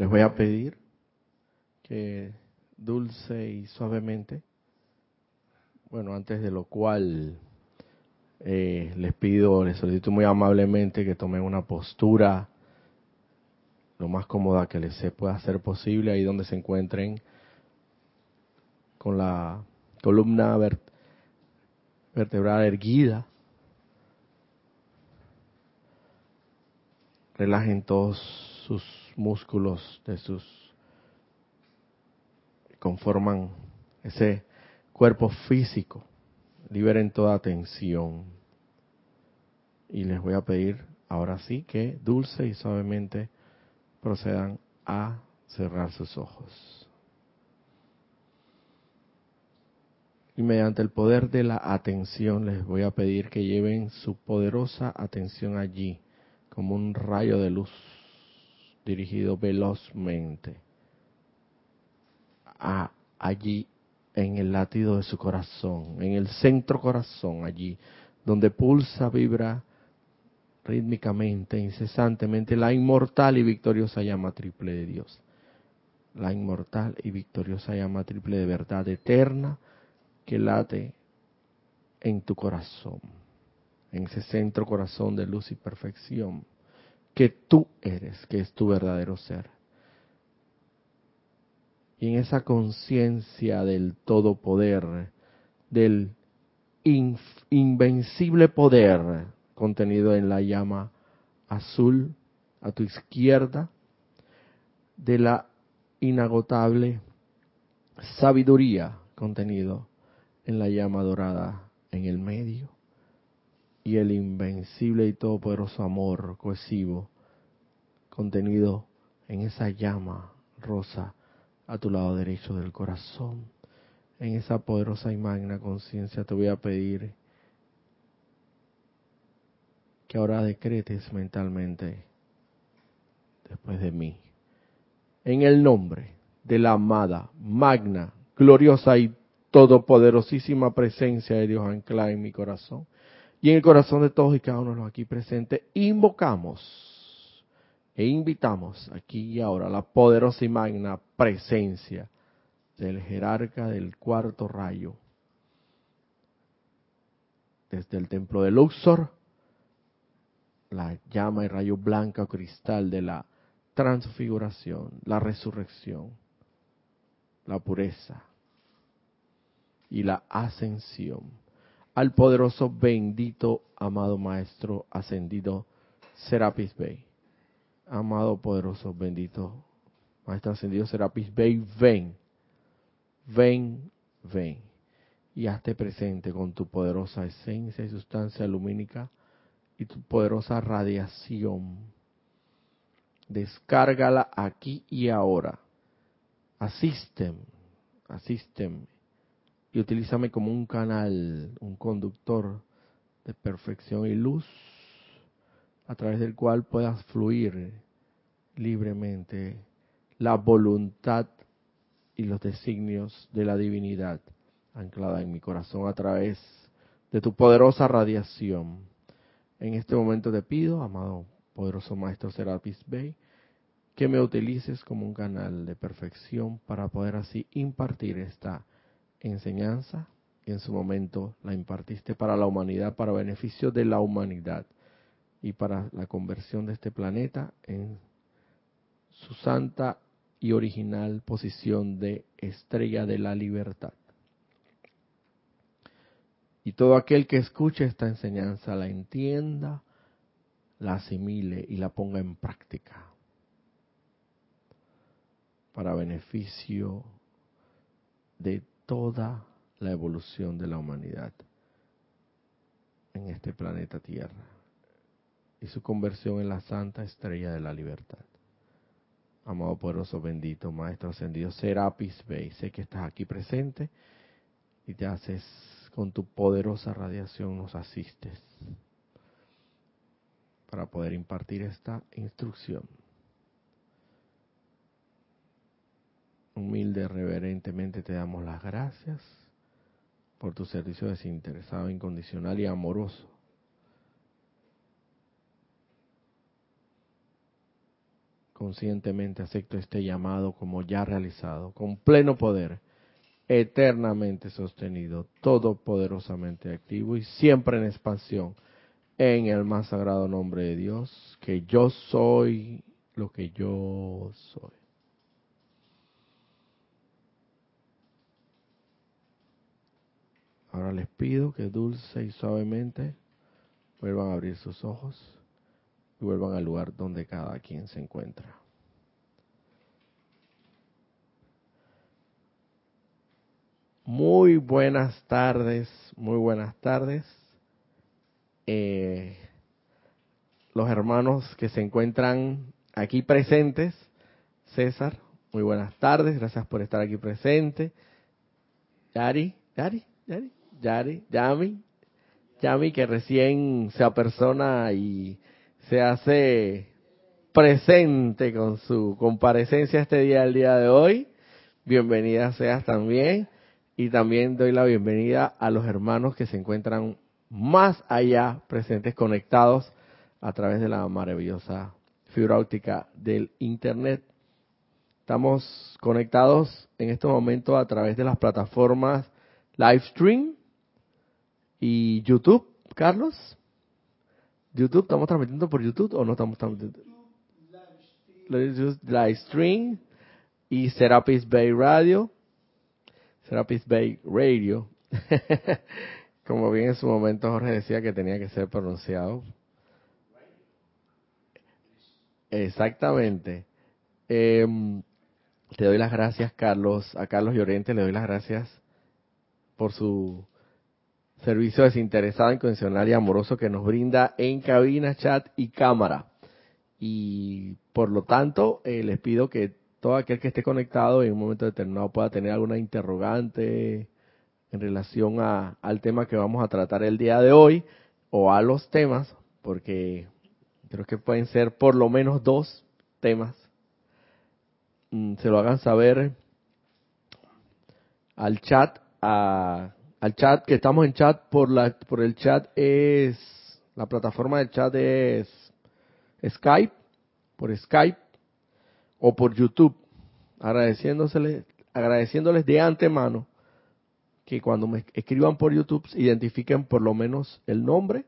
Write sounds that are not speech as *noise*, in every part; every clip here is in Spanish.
Les voy a pedir que dulce y suavemente, bueno, antes de lo cual eh, les pido, les solicito muy amablemente que tomen una postura lo más cómoda que les pueda hacer posible, ahí donde se encuentren con la columna vertebral erguida. Relajen todos sus músculos de sus conforman ese cuerpo físico. Liberen toda tensión. Y les voy a pedir ahora sí que dulce y suavemente procedan a cerrar sus ojos. Y mediante el poder de la atención les voy a pedir que lleven su poderosa atención allí, como un rayo de luz dirigido velozmente allí en el latido de su corazón, en el centro corazón, allí donde pulsa, vibra rítmicamente, incesantemente, la inmortal y victoriosa llama triple de Dios. La inmortal y victoriosa llama triple de verdad eterna que late en tu corazón, en ese centro corazón de luz y perfección que tú eres, que es tu verdadero ser. Y en esa conciencia del todo poder, del invencible poder contenido en la llama azul a tu izquierda, de la inagotable sabiduría contenido en la llama dorada en el medio, y el invencible y todopoderoso amor cohesivo contenido en esa llama rosa a tu lado derecho del corazón. En esa poderosa y magna conciencia te voy a pedir que ahora decretes mentalmente después de mí. En el nombre de la amada, magna, gloriosa y todopoderosísima presencia de Dios anclada en mi corazón y en el corazón de todos y cada uno de los aquí presentes, invocamos e invitamos aquí y ahora la poderosa y magna presencia del jerarca del cuarto rayo desde el templo de Luxor la llama y rayo blanca o cristal de la transfiguración, la resurrección, la pureza y la ascensión. Al poderoso, bendito, amado Maestro ascendido Serapis Bey. Amado, poderoso, bendito Maestro ascendido Serapis Bey, ven, ven, ven. Y hazte presente con tu poderosa esencia y sustancia lumínica y tu poderosa radiación. Descárgala aquí y ahora. Asísteme, asísteme y utilízame como un canal, un conductor de perfección y luz a través del cual puedas fluir libremente la voluntad y los designios de la divinidad anclada en mi corazón a través de tu poderosa radiación. En este momento te pido, amado poderoso Maestro Serapis Bey, que me utilices como un canal de perfección para poder así impartir esta enseñanza que en su momento la impartiste para la humanidad, para beneficio de la humanidad y para la conversión de este planeta en su santa y original posición de estrella de la libertad. Y todo aquel que escuche esta enseñanza la entienda, la asimile y la ponga en práctica para beneficio de toda la evolución de la humanidad en este planeta Tierra y su conversión en la santa estrella de la libertad. Amado poderoso bendito Maestro ascendido Serapis Bey, sé que estás aquí presente y te haces con tu poderosa radiación nos asistes para poder impartir esta instrucción. Humilde, reverentemente te damos las gracias por tu servicio desinteresado, incondicional y amoroso. conscientemente acepto este llamado como ya realizado, con pleno poder, eternamente sostenido, todopoderosamente activo y siempre en expansión, en el más sagrado nombre de Dios, que yo soy lo que yo soy. Ahora les pido que dulce y suavemente vuelvan a abrir sus ojos y vuelvan al lugar donde cada quien se encuentra. Muy buenas tardes, muy buenas tardes. Eh, los hermanos que se encuentran aquí presentes, César, muy buenas tardes, gracias por estar aquí presente. Yari, Yari, Yari, Yari, Yami, Yami que recién se apersona y se hace presente con su comparecencia este día, el día de hoy. Bienvenida seas también. Y también doy la bienvenida a los hermanos que se encuentran más allá, presentes, conectados a través de la maravillosa fibra óptica del Internet. Estamos conectados en este momento a través de las plataformas Livestream y YouTube, Carlos. YouTube, ¿estamos transmitiendo por YouTube o no estamos transmitiendo? Livestream y Serapis Bay Radio. Serapis Bay Radio. *laughs* Como bien en su momento Jorge decía que tenía que ser pronunciado. Exactamente. Em, te doy las gracias, Carlos, a Carlos Llorente, le doy las gracias por su servicio desinteresado, incondicional y amoroso que nos brinda en cabina, chat y cámara. Y por lo tanto, eh, les pido que todo aquel que esté conectado en un momento determinado pueda tener alguna interrogante en relación a, al tema que vamos a tratar el día de hoy o a los temas, porque creo que pueden ser por lo menos dos temas. Mm, se lo hagan saber al chat a al chat, que estamos en chat por la por el chat es la plataforma del chat es Skype, por Skype o por YouTube, agradeciéndoles agradeciéndoles de antemano que cuando me escriban por YouTube identifiquen por lo menos el nombre,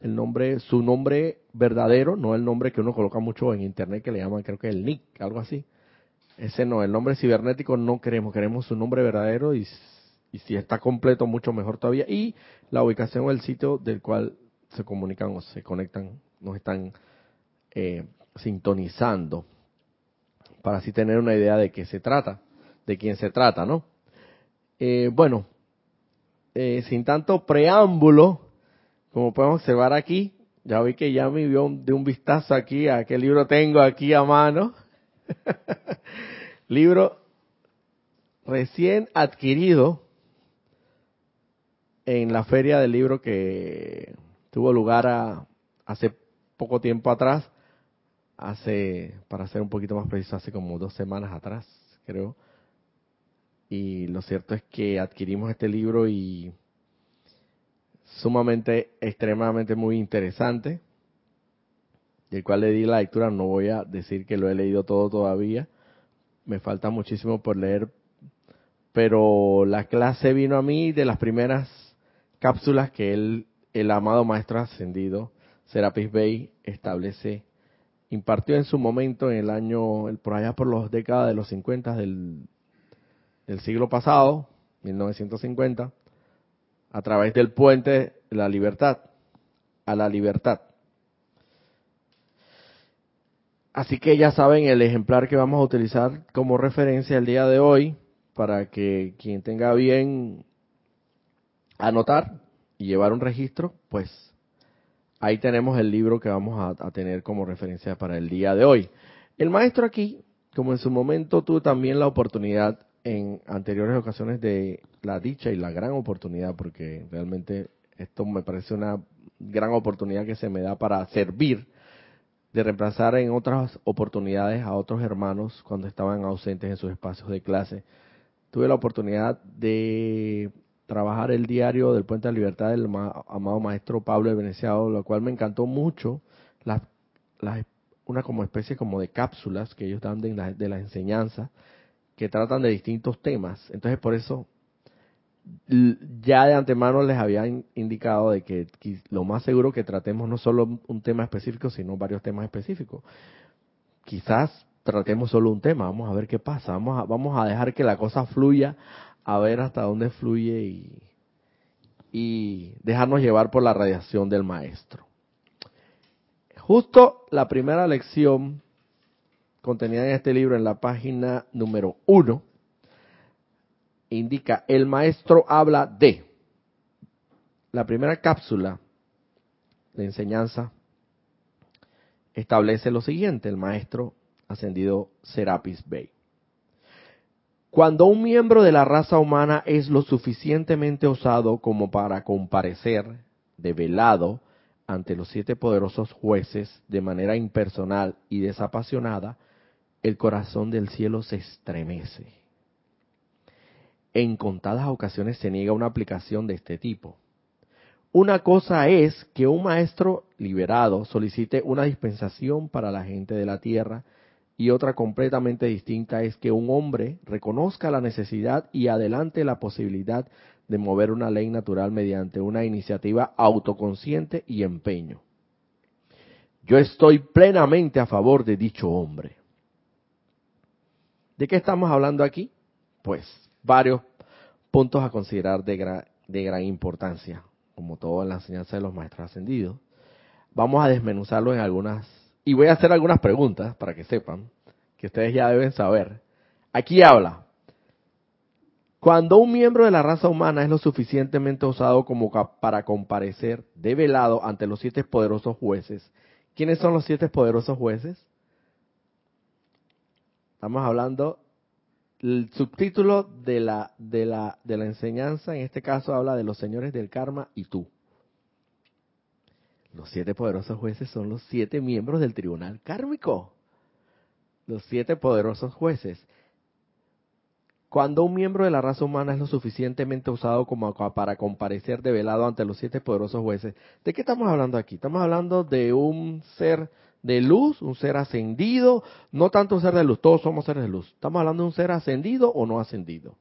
el nombre, su nombre verdadero, no el nombre que uno coloca mucho en internet que le llaman creo que el nick, algo así. Ese no, el nombre cibernético no queremos, queremos su nombre verdadero y y si está completo, mucho mejor todavía. Y la ubicación o el sitio del cual se comunican o se conectan, nos están eh, sintonizando, para así tener una idea de qué se trata, de quién se trata, ¿no? Eh, bueno, eh, sin tanto preámbulo, como podemos observar aquí, ya vi que ya me vio de un vistazo aquí a qué libro tengo aquí a mano. *laughs* libro recién adquirido en la feria del libro que tuvo lugar hace poco tiempo atrás, hace, para ser un poquito más preciso, hace como dos semanas atrás, creo. Y lo cierto es que adquirimos este libro y sumamente, extremadamente muy interesante, del cual le di la lectura, no voy a decir que lo he leído todo todavía, me falta muchísimo por leer, pero la clase vino a mí de las primeras cápsulas que él, el amado maestro ascendido, Serapis Bey, establece, impartió en su momento en el año, por allá por las décadas de los 50 del, del siglo pasado, 1950, a través del puente la libertad, a la libertad. Así que ya saben el ejemplar que vamos a utilizar como referencia el día de hoy, para que quien tenga bien anotar y llevar un registro, pues ahí tenemos el libro que vamos a, tener como referencia para el día de hoy. El maestro aquí, como en su momento tuvo también la oportunidad en anteriores ocasiones de la dicha y la gran oportunidad, porque realmente esto me parece una gran oportunidad que se me da para servir, de reemplazar en otras oportunidades a otros hermanos cuando estaban ausentes en sus espacios de clase. Tuve la oportunidad de trabajar el diario del Puente de la Libertad del amado maestro Pablo de Veneciado, lo cual me encantó mucho las, las una como especie como de cápsulas que ellos dan de la, de la enseñanza que tratan de distintos temas. Entonces por eso ya de antemano les había indicado de que lo más seguro que tratemos no solo un tema específico, sino varios temas específicos. Quizás tratemos solo un tema, vamos a ver qué pasa, vamos a, vamos a dejar que la cosa fluya, a ver hasta dónde fluye y, y dejarnos llevar por la radiación del maestro. Justo la primera lección contenida en este libro, en la página número uno, indica, el maestro habla de. La primera cápsula de enseñanza establece lo siguiente, el maestro ascendido Serapis Bey. Cuando un miembro de la raza humana es lo suficientemente osado como para comparecer de velado ante los siete poderosos jueces de manera impersonal y desapasionada, el corazón del cielo se estremece en contadas ocasiones se niega una aplicación de este tipo. Una cosa es que un maestro liberado solicite una dispensación para la gente de la tierra y otra completamente distinta es que un hombre reconozca la necesidad y adelante la posibilidad de mover una ley natural mediante una iniciativa autoconsciente y empeño. Yo estoy plenamente a favor de dicho hombre. ¿De qué estamos hablando aquí? Pues varios puntos a considerar de, de gran importancia, como todo en la enseñanza de los maestros ascendidos. Vamos a desmenuzarlo en algunas, y voy a hacer algunas preguntas para que sepan, que ustedes ya deben saber. Aquí habla, cuando un miembro de la raza humana es lo suficientemente osado como para comparecer de velado ante los siete poderosos jueces, ¿quiénes son los siete poderosos jueces? Estamos hablando el subtítulo de la, de, la, de la enseñanza, en este caso, habla de los señores del karma y tú. Los siete poderosos jueces son los siete miembros del tribunal kármico. Los siete poderosos jueces. Cuando un miembro de la raza humana es lo suficientemente usado como para comparecer de velado ante los siete poderosos jueces, ¿de qué estamos hablando aquí? Estamos hablando de un ser de luz, un ser ascendido, no tanto un ser de luz, todos somos seres de luz. ¿Estamos hablando de un ser ascendido o no ascendido?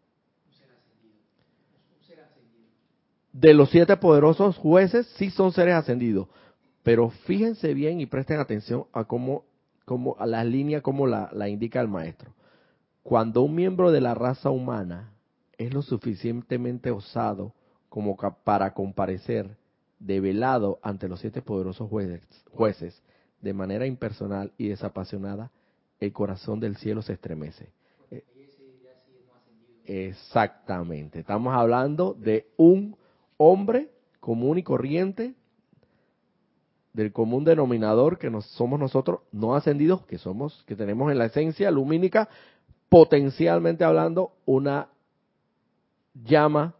De los siete poderosos jueces, sí son seres ascendidos, pero fíjense bien y presten atención a cómo, cómo a la línea como la, la indica el maestro. Cuando un miembro de la raza humana es lo suficientemente osado como para comparecer develado ante los siete poderosos jueces, jueces de manera impersonal y desapasionada, el corazón del cielo se estremece. Exactamente. Estamos hablando de un hombre común y corriente, del común denominador que somos nosotros, no ascendidos, que somos, que tenemos en la esencia lumínica, potencialmente hablando, una llama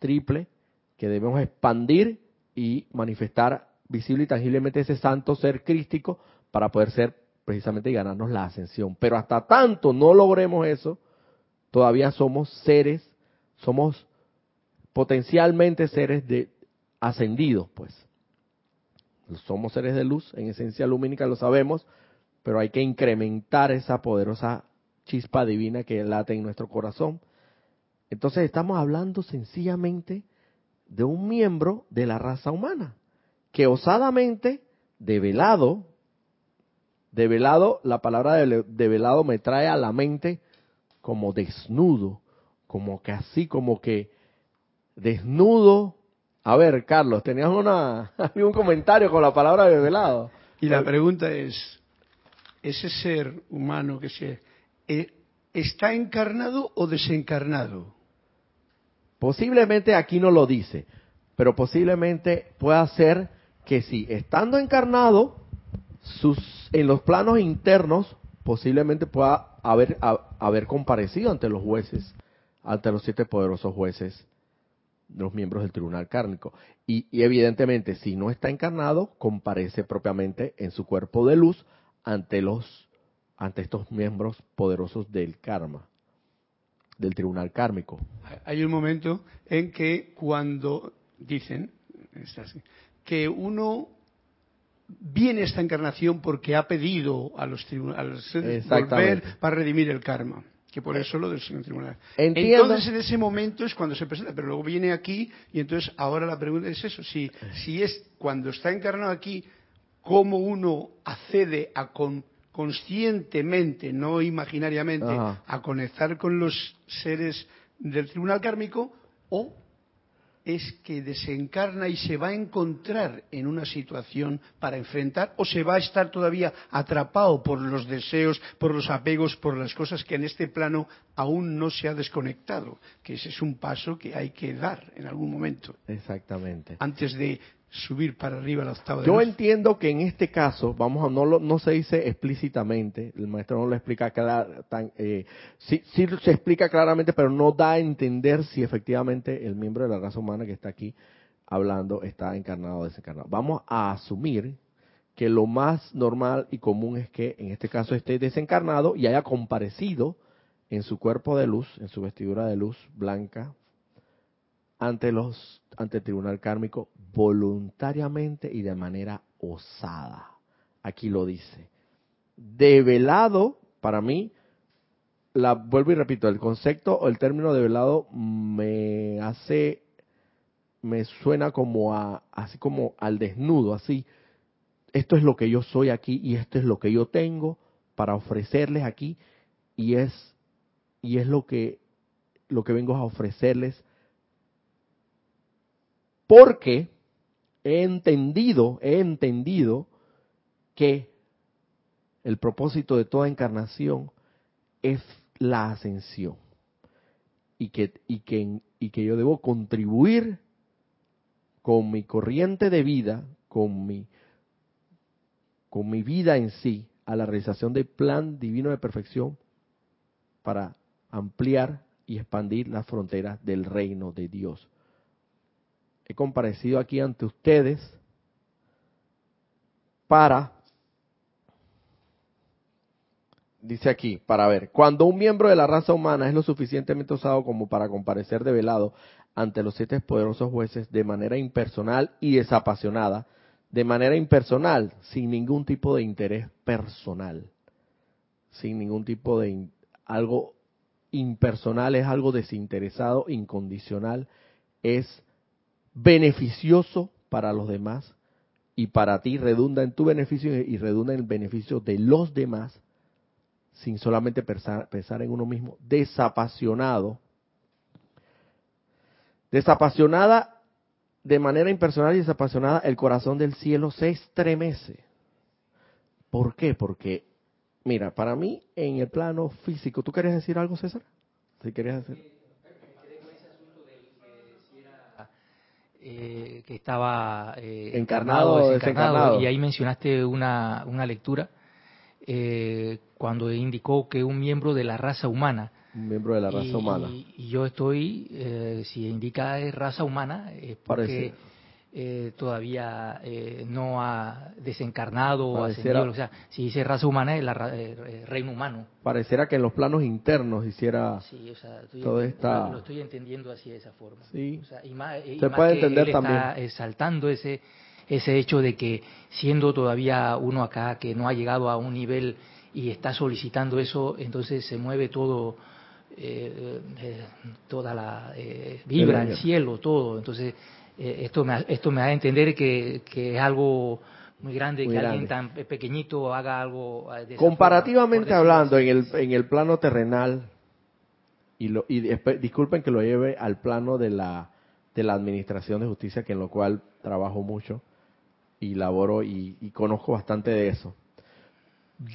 triple que debemos expandir y manifestar visible y tangiblemente ese santo ser crístico para poder ser precisamente y ganarnos la ascensión. Pero hasta tanto no logremos eso, todavía somos seres, somos potencialmente seres de ascendidos, pues. Somos seres de luz, en esencia lumínica lo sabemos, pero hay que incrementar esa poderosa chispa divina que late en nuestro corazón. Entonces estamos hablando sencillamente de un miembro de la raza humana que osadamente, develado, develado, la palabra de, velado me trae a la mente como desnudo, como que así, como que desnudo. A ver, Carlos, tenías una, *laughs* un comentario con la palabra velado. Y la pregunta es, ¿ese ser humano que se eh, está encarnado o desencarnado? Posiblemente aquí no lo dice, pero posiblemente pueda ser que si estando encarnado, sus, en los planos internos, posiblemente pueda haber, haber comparecido ante los jueces, ante los siete poderosos jueces, los miembros del tribunal kármico. Y, y, evidentemente, si no está encarnado, comparece propiamente en su cuerpo de luz ante los ante estos miembros poderosos del karma, del tribunal kármico. Hay un momento en que cuando dicen, que uno viene esta encarnación porque ha pedido a los tribunales volver para redimir el karma. Que por eso lo del señor tribunal. Entiendo. Entonces en ese momento es cuando se presenta, pero luego viene aquí y entonces ahora la pregunta es eso, si, si es cuando está encarnado aquí, cómo uno accede a con, conscientemente, no imaginariamente, Ajá. a conectar con los seres del tribunal kármico o es que desencarna y se va a encontrar en una situación para enfrentar o se va a estar todavía atrapado por los deseos, por los apegos, por las cosas que en este plano aún no se ha desconectado, que ese es un paso que hay que dar en algún momento Exactamente. antes de subir para arriba la octava de Yo luz. entiendo que en este caso, vamos a no lo- no se dice explícitamente, el maestro no lo explica clar- tan, eh, sí, sí se explica claramente, pero no da a entender si efectivamente el miembro de la raza humana que está aquí hablando está encarnado o desencarnado. Vamos a asumir que lo más normal y común es que en este caso esté desencarnado y haya comparecido en su cuerpo de luz, en su vestidura de luz blanca, ante los ante el tribunal kármico voluntariamente y de manera osada. Aquí lo dice. Develado, para mí, la vuelvo y repito, el concepto o el término develado me hace me suena como a así como al desnudo, así. Esto es lo que yo soy aquí y esto es lo que yo tengo para ofrecerles aquí y es y es lo que lo que vengo a ofrecerles porque he entendido, he entendido que el propósito de toda encarnación es la ascensión. Y que, y que, y que yo debo contribuir con mi corriente de vida, con mi, con mi vida en sí, a la realización del plan divino de perfección para ampliar y expandir las fronteras del reino de Dios he comparecido aquí ante ustedes para, dice aquí, para ver, cuando un miembro de la raza humana es lo suficientemente osado como para comparecer de velado ante los siete poderosos jueces de manera impersonal y desapasionada, de manera impersonal, sin ningún tipo de interés personal, sin ningún tipo de algo impersonal, es algo desinteresado, incondicional, es beneficioso para los demás y para ti redunda en tu beneficio y redunda en el beneficio de los demás sin solamente pensar, en uno mismo, desapasionado, desapasionada de manera impersonal y desapasionada, el corazón del cielo se estremece. ¿Por qué? Porque, mira, para mí en el plano físico, ¿tú querías decir algo, César? Si querías decir. Eh, que estaba eh, Encarnado o desencarnado. y ahí mencionaste una, una lectura eh, cuando indicó que un miembro de la raza humana Un miembro de la raza y, humana. y- y yo estoy, eh, si indica es raza humana, es porque Parece. Eh, todavía eh, no ha desencarnado o ascendido. O sea, si dice raza humana es ra- eh, eh, reino humano. Pareciera que en los planos internos hiciera... Sí, o sea, estoy está- lo estoy entendiendo así de esa forma. Sí. O sea, y más, y Se más puede que entender él está exaltando ese ese hecho de que siendo todavía uno acá que no ha llegado a un nivel y está solicitando eso, entonces se mueve todo, eh, eh, toda la eh, vibra, el El- cielo, todo. Entonces eh, esto me esto me da a entender que, que es algo muy grande Muy que grande. alguien tan pe- pequeñito haga algo eh, de Comparativamente forma, hablando, en el, en el plano terrenal, y, lo, y disculpen que lo lleve al plano de la, de la administración de justicia, que en lo cual trabajo mucho y laboro y, y conozco bastante de eso.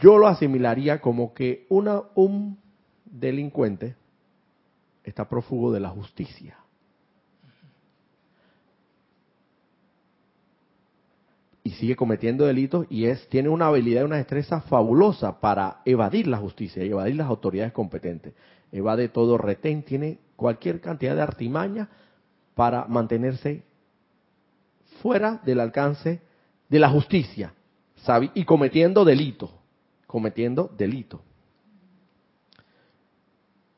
Yo lo asimilaría como que una, un delincuente está prófugo de la justicia. Y sigue cometiendo delitos y es tiene una habilidad y una destreza fabulosa para evadir la justicia y evadir las autoridades competentes. Evade todo retén, tiene cualquier cantidad de artimaña para mantenerse fuera del alcance de la justicia ¿sabe? y cometiendo delito, cometiendo delito.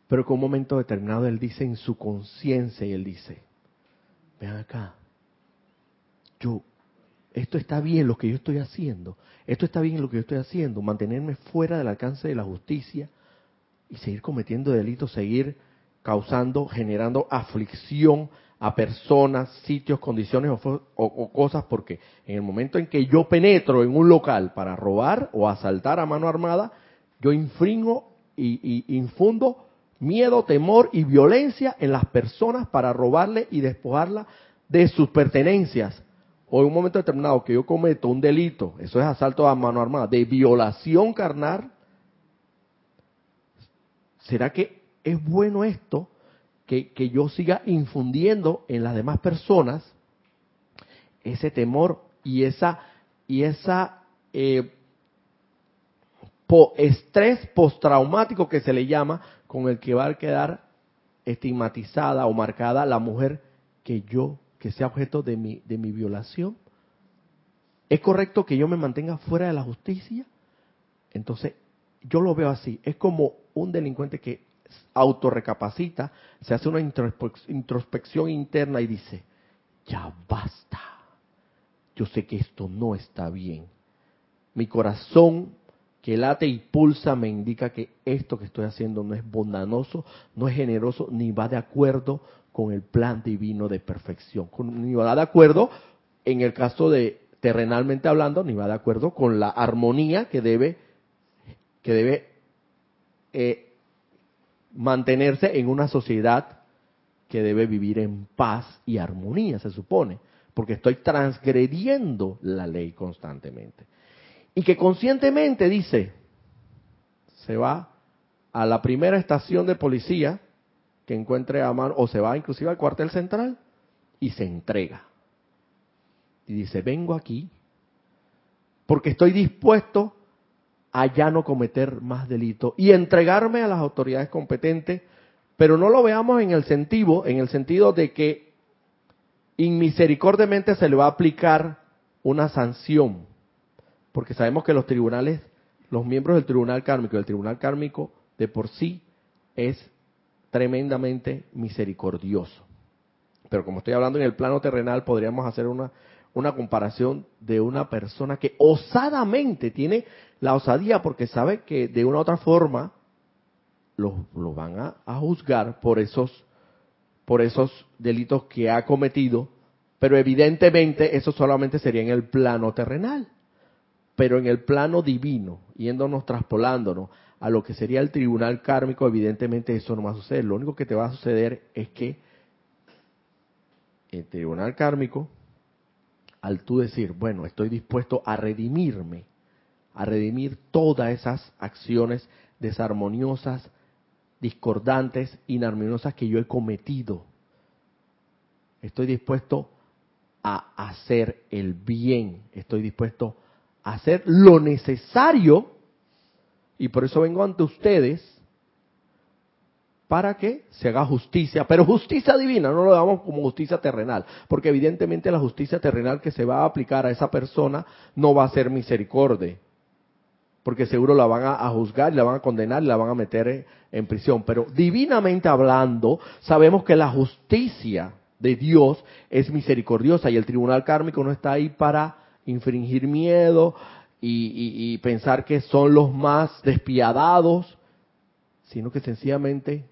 Pero que un momento determinado él dice en su conciencia y él dice, ven acá, yo esto está bien lo que yo estoy haciendo, esto está bien lo que yo estoy haciendo, mantenerme fuera del alcance de la justicia y seguir cometiendo delitos, seguir causando, generando aflicción a personas, sitios, condiciones o, cosas, porque en el momento en que yo penetro en un local para robar o asaltar a mano armada, yo infringo y, y infundo miedo, temor y violencia en las personas para robarle y despojarla de sus pertenencias. O en un momento determinado que yo cometo un delito, eso es asalto a mano armada, de violación carnal, ¿será que es bueno esto? Que, que yo siga infundiendo en las demás personas ese temor y esa, y esa eh, estrés postraumático que se le llama, con el que va a quedar estigmatizada o marcada la mujer que yo, que sea objeto de mi, de mi violación. ¿Es correcto que yo me mantenga fuera de la justicia? Entonces, yo lo veo así. Es como un delincuente que autorrecapacita, se hace una introspección interna y dice, ya basta. Yo sé que esto no está bien. Mi corazón que late y pulsa me indica que esto que estoy haciendo no es bondadoso, no es generoso, ni va de acuerdo con el plan divino de perfección, ni va de acuerdo, en el caso de terrenalmente hablando, ni va de acuerdo con la armonía que debe, que debe eh, mantenerse en una sociedad que debe vivir en paz y armonía, se supone, porque estoy transgrediendo la ley constantemente. Y que conscientemente dice, se va a la primera estación de policía que encuentre a mano, o se va inclusive al cuartel central y se entrega. Y dice, vengo aquí porque estoy dispuesto a ya no cometer más delitos y entregarme a las autoridades competentes, pero no lo veamos en el sentido, en el sentido de que inmisericordiamente se le va a aplicar una sanción porque sabemos que los tribunales, los miembros del tribunal kármico, el tribunal kármico de por sí es tremendamente misericordioso. Pero como estoy hablando en el plano terrenal, podríamos hacer una, una comparación de una persona que osadamente tiene la osadía porque sabe que de una u otra forma lo, van a, a, juzgar por esos, por esos delitos que ha cometido, pero evidentemente eso solamente sería en el plano terrenal. Pero en el plano divino, yéndonos, traspolándonos a lo que sería el tribunal kármico, evidentemente eso no va a suceder. Lo único que te va a suceder es que el tribunal kármico, al tú decir, bueno, estoy dispuesto a redimirme, a redimir todas esas acciones desarmoniosas, discordantes, inarmoniosas que yo he cometido. Estoy dispuesto a hacer el bien, estoy dispuesto hacer lo necesario, y por eso vengo ante ustedes, para que se haga justicia, pero justicia divina, no lo damos como justicia terrenal, porque evidentemente la justicia terrenal que se va a aplicar a esa persona no va a ser misericordia, porque seguro la van a, juzgar, la van a condenar y la van a meter en prisión, pero divinamente hablando, sabemos que la justicia de Dios es misericordiosa y el tribunal kármico no está ahí para infringir miedo y, pensar que son los más despiadados, sino que sencillamente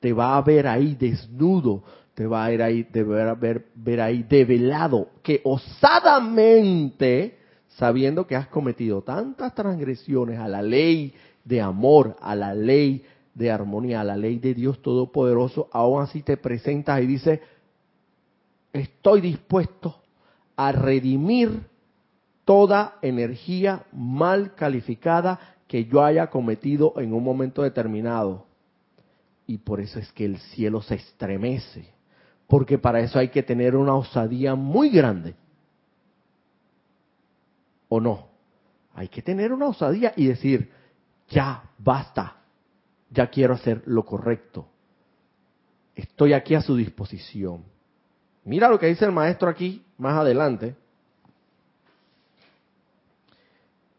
te va a ver ahí desnudo, te va a ver ahí, te va a ver, ver ahí develado, que osadamente, sabiendo que has cometido tantas transgresiones a la ley de amor, a la ley de armonía, a la ley de Dios Todopoderoso, aún así te presentas y dices, estoy dispuesto a redimir toda energía mal calificada que yo haya cometido en un momento determinado. Y por eso es que el cielo se estremece, porque para eso hay que tener una osadía muy grande. ¿O no? Hay que tener una osadía y decir, ya, basta, ya quiero hacer lo correcto. Estoy aquí a su disposición. Mira lo que dice el maestro aquí más adelante.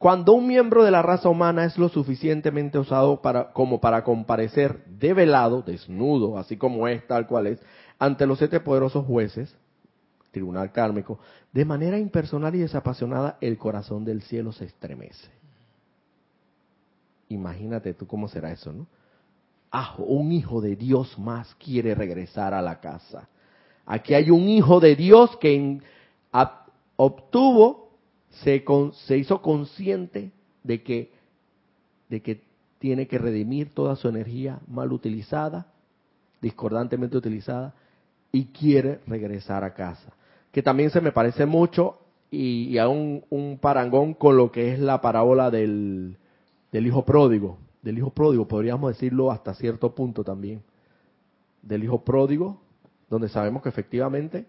Cuando un miembro de la raza humana es lo suficientemente osado como para comparecer develado, desnudo, así como es, tal cual es, ante los siete poderosos jueces, tribunal kármico, de manera impersonal y desapasionada, el corazón del cielo se estremece. Imagínate tú cómo será eso, ¿no? Ah, un hijo de Dios más quiere regresar a la casa. Aquí hay un hijo de Dios que obtuvo, se, se hizo consciente de que, de que tiene que redimir toda su energía mal utilizada, discordantemente utilizada, y quiere regresar a casa. Que también se me parece mucho y, a un, un, parangón con lo que es la parábola del, del hijo pródigo del hijo pródigo, podríamos decirlo hasta cierto punto también, del hijo pródigo, donde sabemos que efectivamente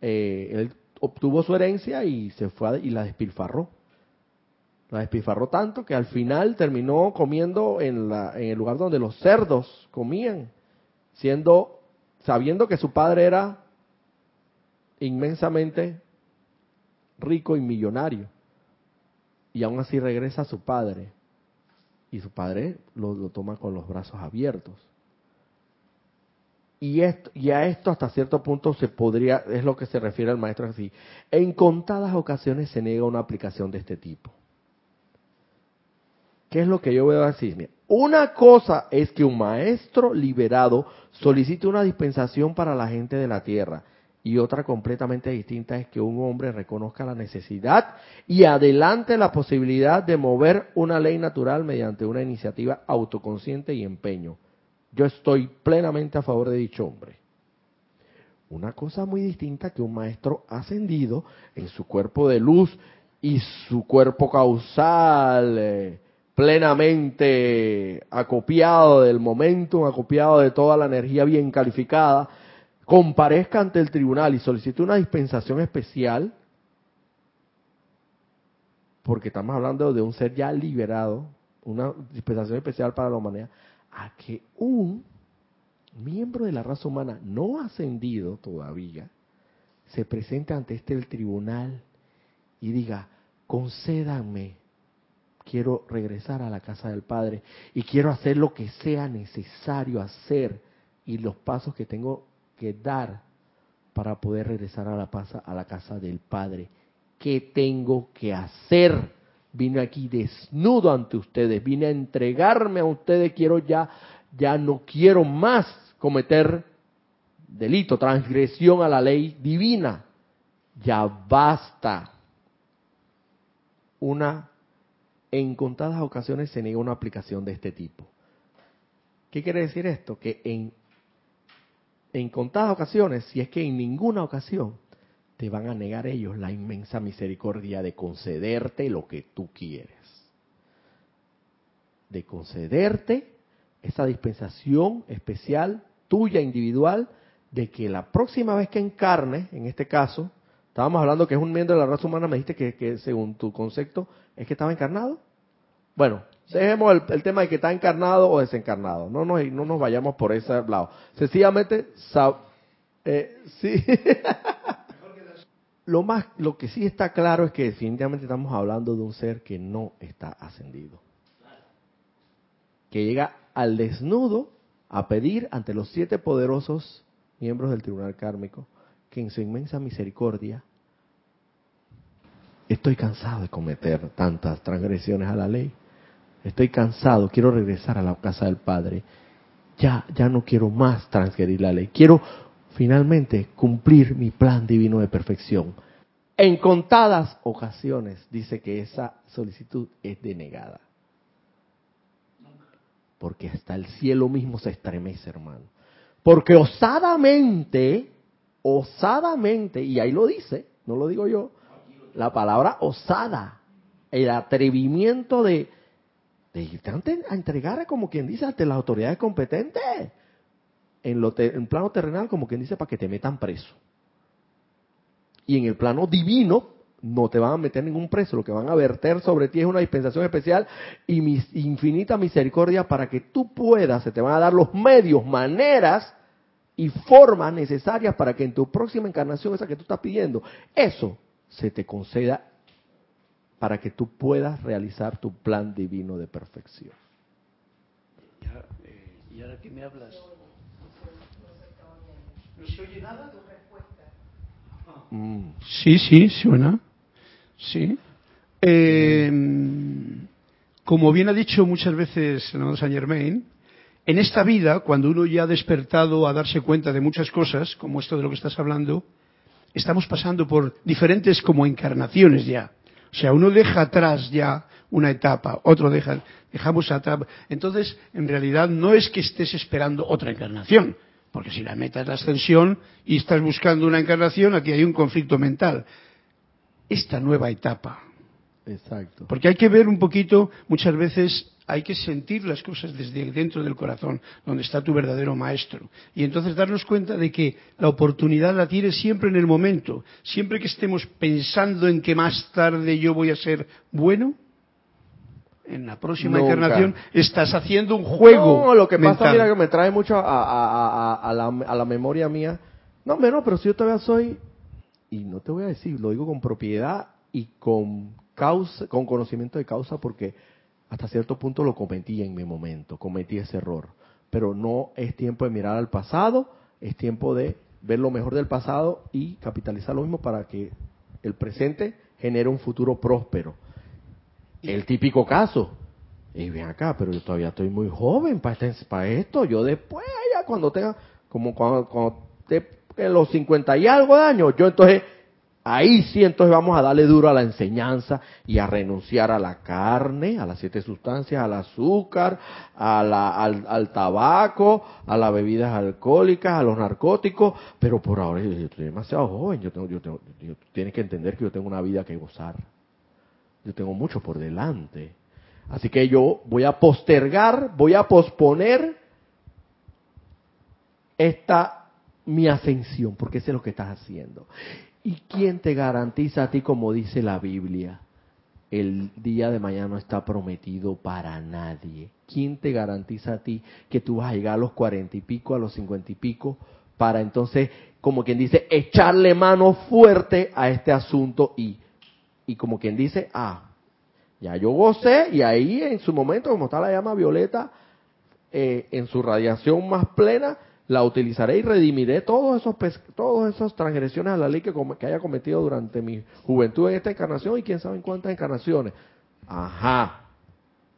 eh, él obtuvo su herencia y se fue y la despilfarró. La despilfarró tanto que al final terminó comiendo en, la, en el lugar donde los cerdos comían, siendo, sabiendo que su padre era inmensamente rico y millonario. Y aún así regresa a su padre y su padre lo, toma con los brazos abiertos. Y, esto, y a esto hasta cierto punto se podría, es lo que se refiere al maestro así, en contadas ocasiones se niega una aplicación de este tipo. ¿Qué es lo que yo voy a decir? una cosa es que un maestro liberado solicite una dispensación para la gente de la tierra y otra completamente distinta es que un hombre reconozca la necesidad y adelante la posibilidad de mover una ley natural mediante una iniciativa autoconsciente y empeño. Yo estoy plenamente a favor de dicho hombre. Una cosa muy distinta que un maestro ascendido en su cuerpo de luz y su cuerpo causal eh, plenamente acopiado del momento, acopiado de toda la energía bien calificada, comparezca ante el tribunal y solicite una dispensación especial, porque estamos hablando de un ser ya liberado, una dispensación especial para la humanidad, a que un miembro de la raza humana no ascendido todavía se presente ante este el tribunal y diga, concédanme, quiero regresar a la casa del Padre y quiero hacer lo que sea necesario hacer y los pasos que tengo que dar para poder regresar a la, a la casa del Padre. ¿Qué tengo que hacer? Vine aquí desnudo ante ustedes, vine a entregarme a ustedes, quiero ya, ya no quiero más cometer delito, transgresión a la ley divina. Ya basta. Una, en contadas ocasiones se niega una aplicación de este tipo. ¿Qué quiere decir esto? Que en en contadas ocasiones, si es que en ninguna ocasión, te van a negar ellos la inmensa misericordia de concederte lo que tú quieres. De concederte esa dispensación especial, tuya, individual, de que la próxima vez que encarne, en este caso, estábamos hablando que es un miembro de la raza humana, me dijiste que, según tu concepto es que estaba encarnado. Bueno, Dejemos el, tema de que está encarnado o desencarnado. No nos, no nos vayamos por ese lado. Sencillamente, eh, sí. *laughs* lo, más, lo que sí está claro es que definitivamente estamos hablando de un ser que no está ascendido. Que llega al desnudo a pedir ante los siete poderosos miembros del tribunal kármico que en su inmensa misericordia estoy cansado de cometer tantas transgresiones a la ley estoy cansado, quiero regresar a la casa del Padre. Ya, ya no quiero más transgredir la ley. Quiero finalmente cumplir mi plan divino de perfección. En contadas ocasiones dice que esa solicitud es denegada. Porque hasta el cielo mismo se estremece, hermano. Porque osadamente, osadamente, y ahí lo dice, no lo digo yo, la palabra osada, el atrevimiento de, de irte a entregar, como quien dice, ante las autoridades competentes. En, lo en plano terrenal, como quien dice, para que te metan preso. Y en el plano divino, no te van a meter ningún preso. Lo que van a verter sobre ti es una dispensación especial y mi infinita misericordia para que tú puedas, se te van a dar los medios, maneras y formas necesarias para que en tu próxima encarnación, esa que tú estás pidiendo, eso se te conceda para que tú puedas realizar tu plan divino de perfección. Eh, ¿Y ahora qué me hablas? ¿No? Mm. Sí, sí, suena. Sí. Eh, como bien ha dicho muchas veces el Saint Germain, en esta vida, cuando uno ya ha despertado a darse cuenta de muchas cosas, como esto de lo que estás hablando, estamos pasando por diferentes como encarnaciones ya. O sea, uno deja atrás ya una etapa, otro deja, dejamos atrás. Entonces, en realidad no es que estés esperando otra encarnación, porque si la meta es la ascensión y estás buscando una encarnación, aquí hay un conflicto mental. Esta nueva etapa. Exacto. Porque hay que ver un poquito, muchas veces hay que sentir las cosas desde dentro del corazón, donde está tu verdadero maestro. Y entonces darnos cuenta de que la oportunidad la tienes siempre en el momento. Siempre que estemos pensando en que más tarde yo voy a ser bueno, en la próxima encarnación estás haciendo un juego. No, lo que pasa, mira, que me trae mucho a, la, memoria mía. No, menos, pero si yo todavía soy, y no te voy a decir, lo digo con propiedad y con causa, con conocimiento de causa, porque hasta cierto punto lo cometí en mi momento, cometí ese error. Pero no es tiempo de mirar al pasado, es tiempo de ver lo mejor del pasado y capitalizar lo mismo para que el presente genere un futuro próspero el típico caso. Y ven acá, pero yo todavía estoy muy joven para, este, esto. Yo después, ya cuando tenga, como cuando, cuando en los 50 y algo de años, yo entonces, ahí sí, entonces vamos a darle duro a la enseñanza y a renunciar a la carne, a las siete sustancias, al azúcar, a la, al, al, tabaco, a las bebidas alcohólicas, a los narcóticos. Pero por ahora yo, estoy demasiado joven. Yo tengo, yo tengo, yo, tienes que entender que yo tengo una vida que gozar. Yo tengo mucho por delante. Así que yo voy a postergar, voy a posponer esta mi ascensión, porque eso es lo que estás haciendo. ¿Y quién te garantiza a ti, como dice la Biblia? El día de mañana no está prometido para nadie. ¿Quién te garantiza a ti que tú vas a llegar a los cuarenta y pico, a los cincuenta y pico, para entonces, como quien dice, echarle mano fuerte a este asunto y y como quien dice, ah, ya yo gocé y ahí en su momento, como está la llama violeta, eh, en su radiación más plena, la utilizaré y redimiré todos esos todas esas transgresiones a la ley que, que haya cometido durante mi juventud en esta encarnación y quién sabe en cuántas encarnaciones. Ajá.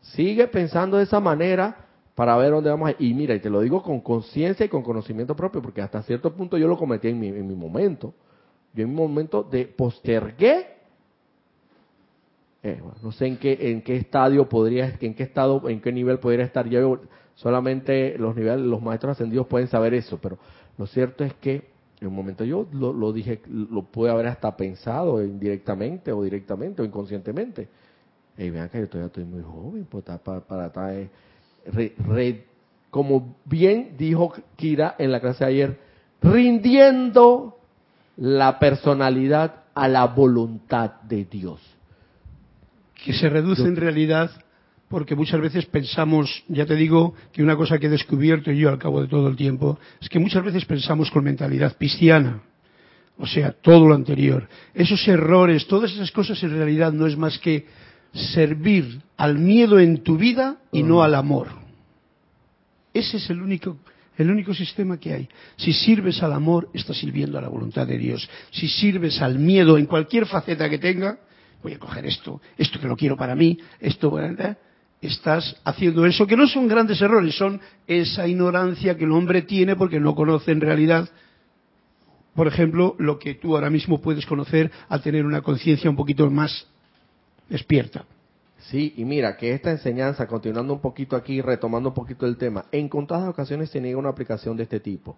Sigue pensando de esa manera para ver dónde vamos a ir. Y mira, y te lo digo con conciencia y con conocimiento propio, porque hasta cierto punto yo lo cometí en mi, en mi momento. Yo en mi momento de postergué eh, no sé en qué, en qué estadio podría, en qué estado, en qué nivel podría estar. Yo solamente los niveles, los maestros ascendidos pueden saber eso, pero lo cierto es que en un momento yo lo, dije, lo pude haber hasta pensado indirectamente o directamente o inconscientemente. Y vean que yo todavía estoy muy joven pues, para, para, estar, eh, como bien dijo Kira en la clase de ayer, rindiendo la personalidad a la voluntad de Dios que se reduce en realidad porque muchas veces pensamos, ya te digo, que una cosa que he descubierto yo al cabo de todo el tiempo, es que muchas veces pensamos con mentalidad cristiana, o sea, todo lo anterior. Esos errores, todas esas cosas en realidad no es más que servir al miedo en tu vida y no al amor. Ese es el único, el único sistema que hay. Si sirves al amor, estás sirviendo a la voluntad de Dios. Si sirves al miedo en cualquier faceta que tenga, voy a coger esto, esto que lo quiero para mí, esto, ¿eh? estás haciendo eso, que no son grandes errores, son esa ignorancia que el hombre tiene porque no conoce en realidad, por ejemplo, lo que tú ahora mismo puedes conocer al tener una conciencia un poquito más despierta. Sí, y mira, que esta enseñanza, continuando un poquito aquí, retomando un poquito el tema, en contadas ocasiones se una aplicación de este tipo.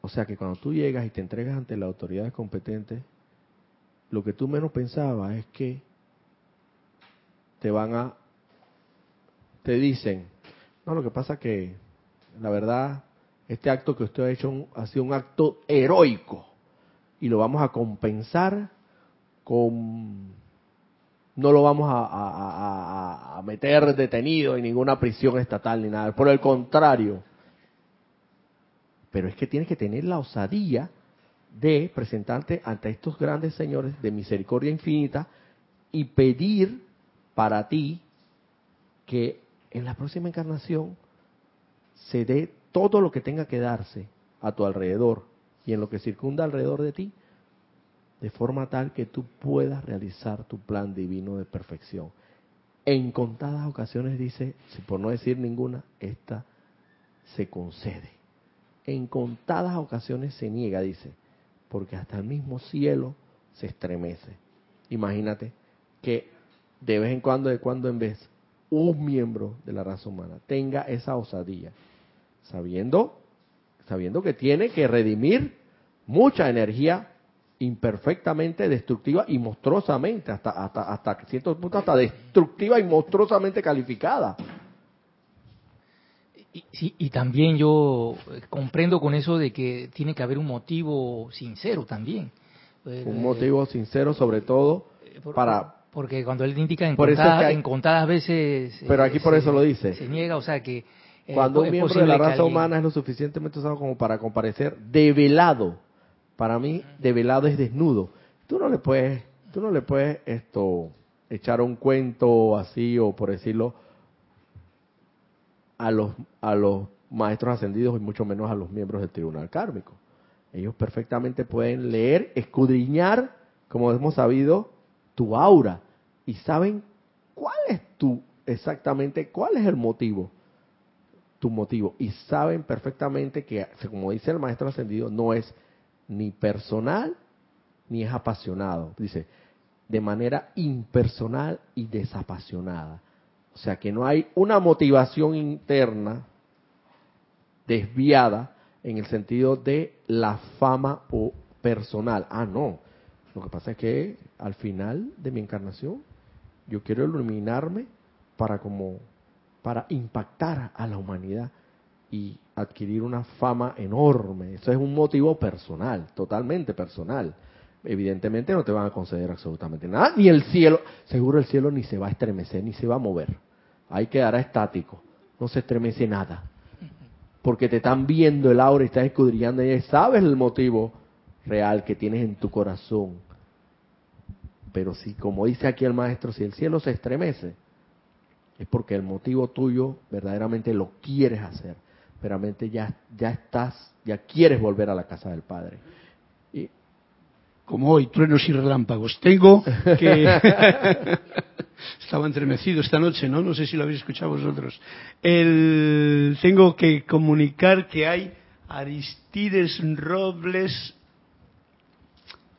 O sea que cuando tú llegas y te entregas ante las autoridades competentes, lo que tú menos pensabas es que te van a, te dicen, no, lo que pasa que la verdad, este acto que usted ha hecho ha sido un acto heroico y lo vamos a compensar con, no lo vamos a, a meter detenido en ninguna prisión estatal ni nada, por el contrario, pero es que tienes que tener la osadía de presentarte ante estos grandes señores de misericordia infinita y pedir para ti que en la próxima encarnación se dé todo lo que tenga que darse a tu alrededor y en lo que circunda alrededor de ti de forma tal que tú puedas realizar tu plan divino de perfección. En contadas ocasiones dice, si por no decir ninguna, esta se concede. En contadas ocasiones se niega, dice, porque hasta el mismo cielo se estremece. Imagínate que de vez en cuando, de cuando en vez, un miembro de la raza humana tenga esa osadía, sabiendo, sabiendo que tiene que redimir mucha energía imperfectamente destructiva y monstruosamente, hasta, hasta, hasta cierto punto, hasta destructiva y monstruosamente calificada. Y, y, también yo comprendo con eso de que tiene que haber un motivo sincero también. Un motivo sincero sobre todo eh, para porque cuando él indica en, contadas, en contadas veces... Pero aquí por eso lo dice. Se niega, o sea que... Eh, cuando un miembro de la raza humana es lo suficientemente usado como para comparecer develado, para mí develado es desnudo. Tú no le puedes, tú no le puedes esto echar un cuento así o por decirlo a los a los maestros ascendidos y mucho menos a los miembros del tribunal kármico. Ellos perfectamente pueden leer, escudriñar, como hemos sabido, tu aura y saben cuál es tu exactamente cuál es el motivo tu motivo. Y saben perfectamente que como dice el maestro ascendido no es ni personal ni es apasionado. Dice de manera impersonal y desapasionada sea que no hay una motivación interna desviada en el sentido de la fama o personal ah no lo que pasa es que al final de mi encarnación yo quiero iluminarme para como para impactar a la humanidad y adquirir una fama enorme. Eso es un motivo personal, totalmente personal. Evidentemente no te van a conceder absolutamente nada, ni el cielo, seguro el cielo ni se va a estremecer, ni se va a mover. Ahí quedará estático, no se estremece nada. Porque te están viendo el aura y estás escudriñando y sabes el motivo real que tienes en tu corazón. Pero si, como dice aquí el maestro, si el cielo se estremece, es porque el motivo tuyo verdaderamente lo quieres hacer. Verdaderamente ya, ya estás, ya quieres volver a la casa del Padre. Como hoy, truenos y relámpagos. Tengo que... *laughs* Estaba entremecido esta noche, ¿no? No sé si lo habéis escuchado vosotros. El... Tengo que comunicar que hay Aristides Robles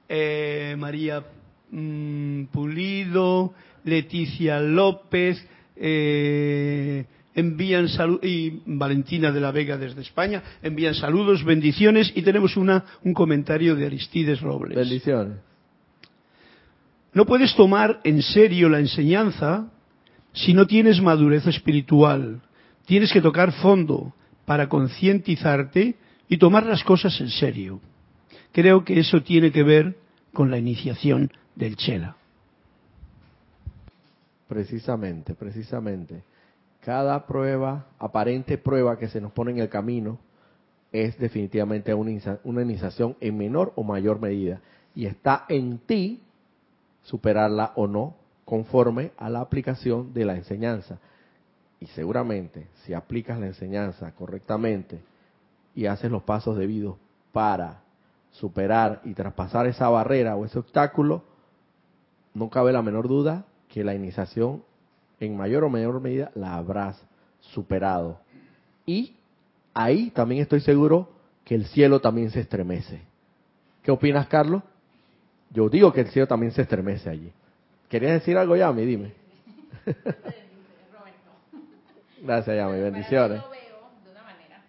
eh, María mm, Pulido, Leticia López, eh, envían y Valentina de la Vega desde España envían saludos, bendiciones y tenemos una un comentario de Aristides Robles. Bendiciones. No puedes tomar en serio la enseñanza si no tienes madurez espiritual. Tienes que tocar fondo para concientizarte y tomar las cosas en serio. Creo que eso tiene que ver con la iniciación del Chela. Precisamente, precisamente. Cada prueba, aparente prueba que se nos pone en el camino, es definitivamente una, iniciación en menor o mayor medida. Y está en ti superarla o no conforme a la aplicación de la enseñanza. Y seguramente, si aplicas la enseñanza correctamente y haces los pasos debidos para superar y traspasar esa barrera o ese obstáculo, no cabe la menor duda que la iniciación en mayor o menor medida la habrás superado. Y ahí también estoy seguro que el cielo también se estremece. ¿Qué opinas, Carlos? Yo digo que el cielo también se estremece allí. ¿Querías decir algo, Yami? Dime. *laughs* Gracias, Yami. Bendiciones. Yo veo de una manera.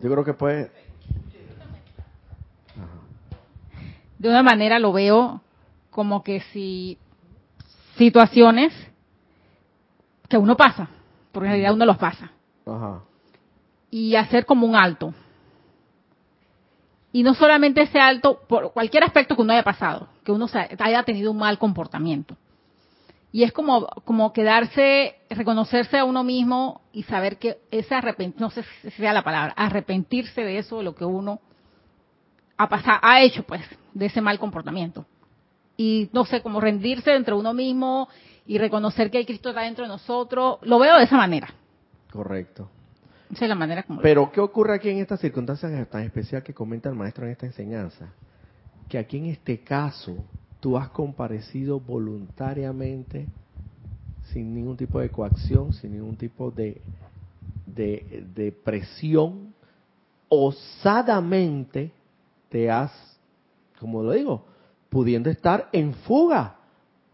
Yo creo que puede... De una manera lo veo como que si situaciones que uno pasa, porque en realidad uno los pasa. Y hacer como un alto. Y no solamente ese alto, por cualquier aspecto que uno haya pasado, que uno haya tenido un mal comportamiento y es como, como quedarse, reconocerse a uno mismo y saber que ese arrepentir, no sé si sea la palabra, arrepentirse de eso, de lo que uno ha pasado, ha hecho pues, de ese mal comportamiento. Y no sé, como rendirse entre uno mismo y reconocer que hay Cristo está dentro de nosotros, lo veo de esa manera. Correcto. Esa es la manera como... Pero ¿qué ocurre aquí en estas circunstancias tan especial que comenta el maestro en esta enseñanza? Que aquí en este caso tú has comparecido voluntariamente, sin ningún tipo de coacción, sin ningún tipo de, de, de presión, osadamente te has, como lo digo, pudiendo estar en fuga.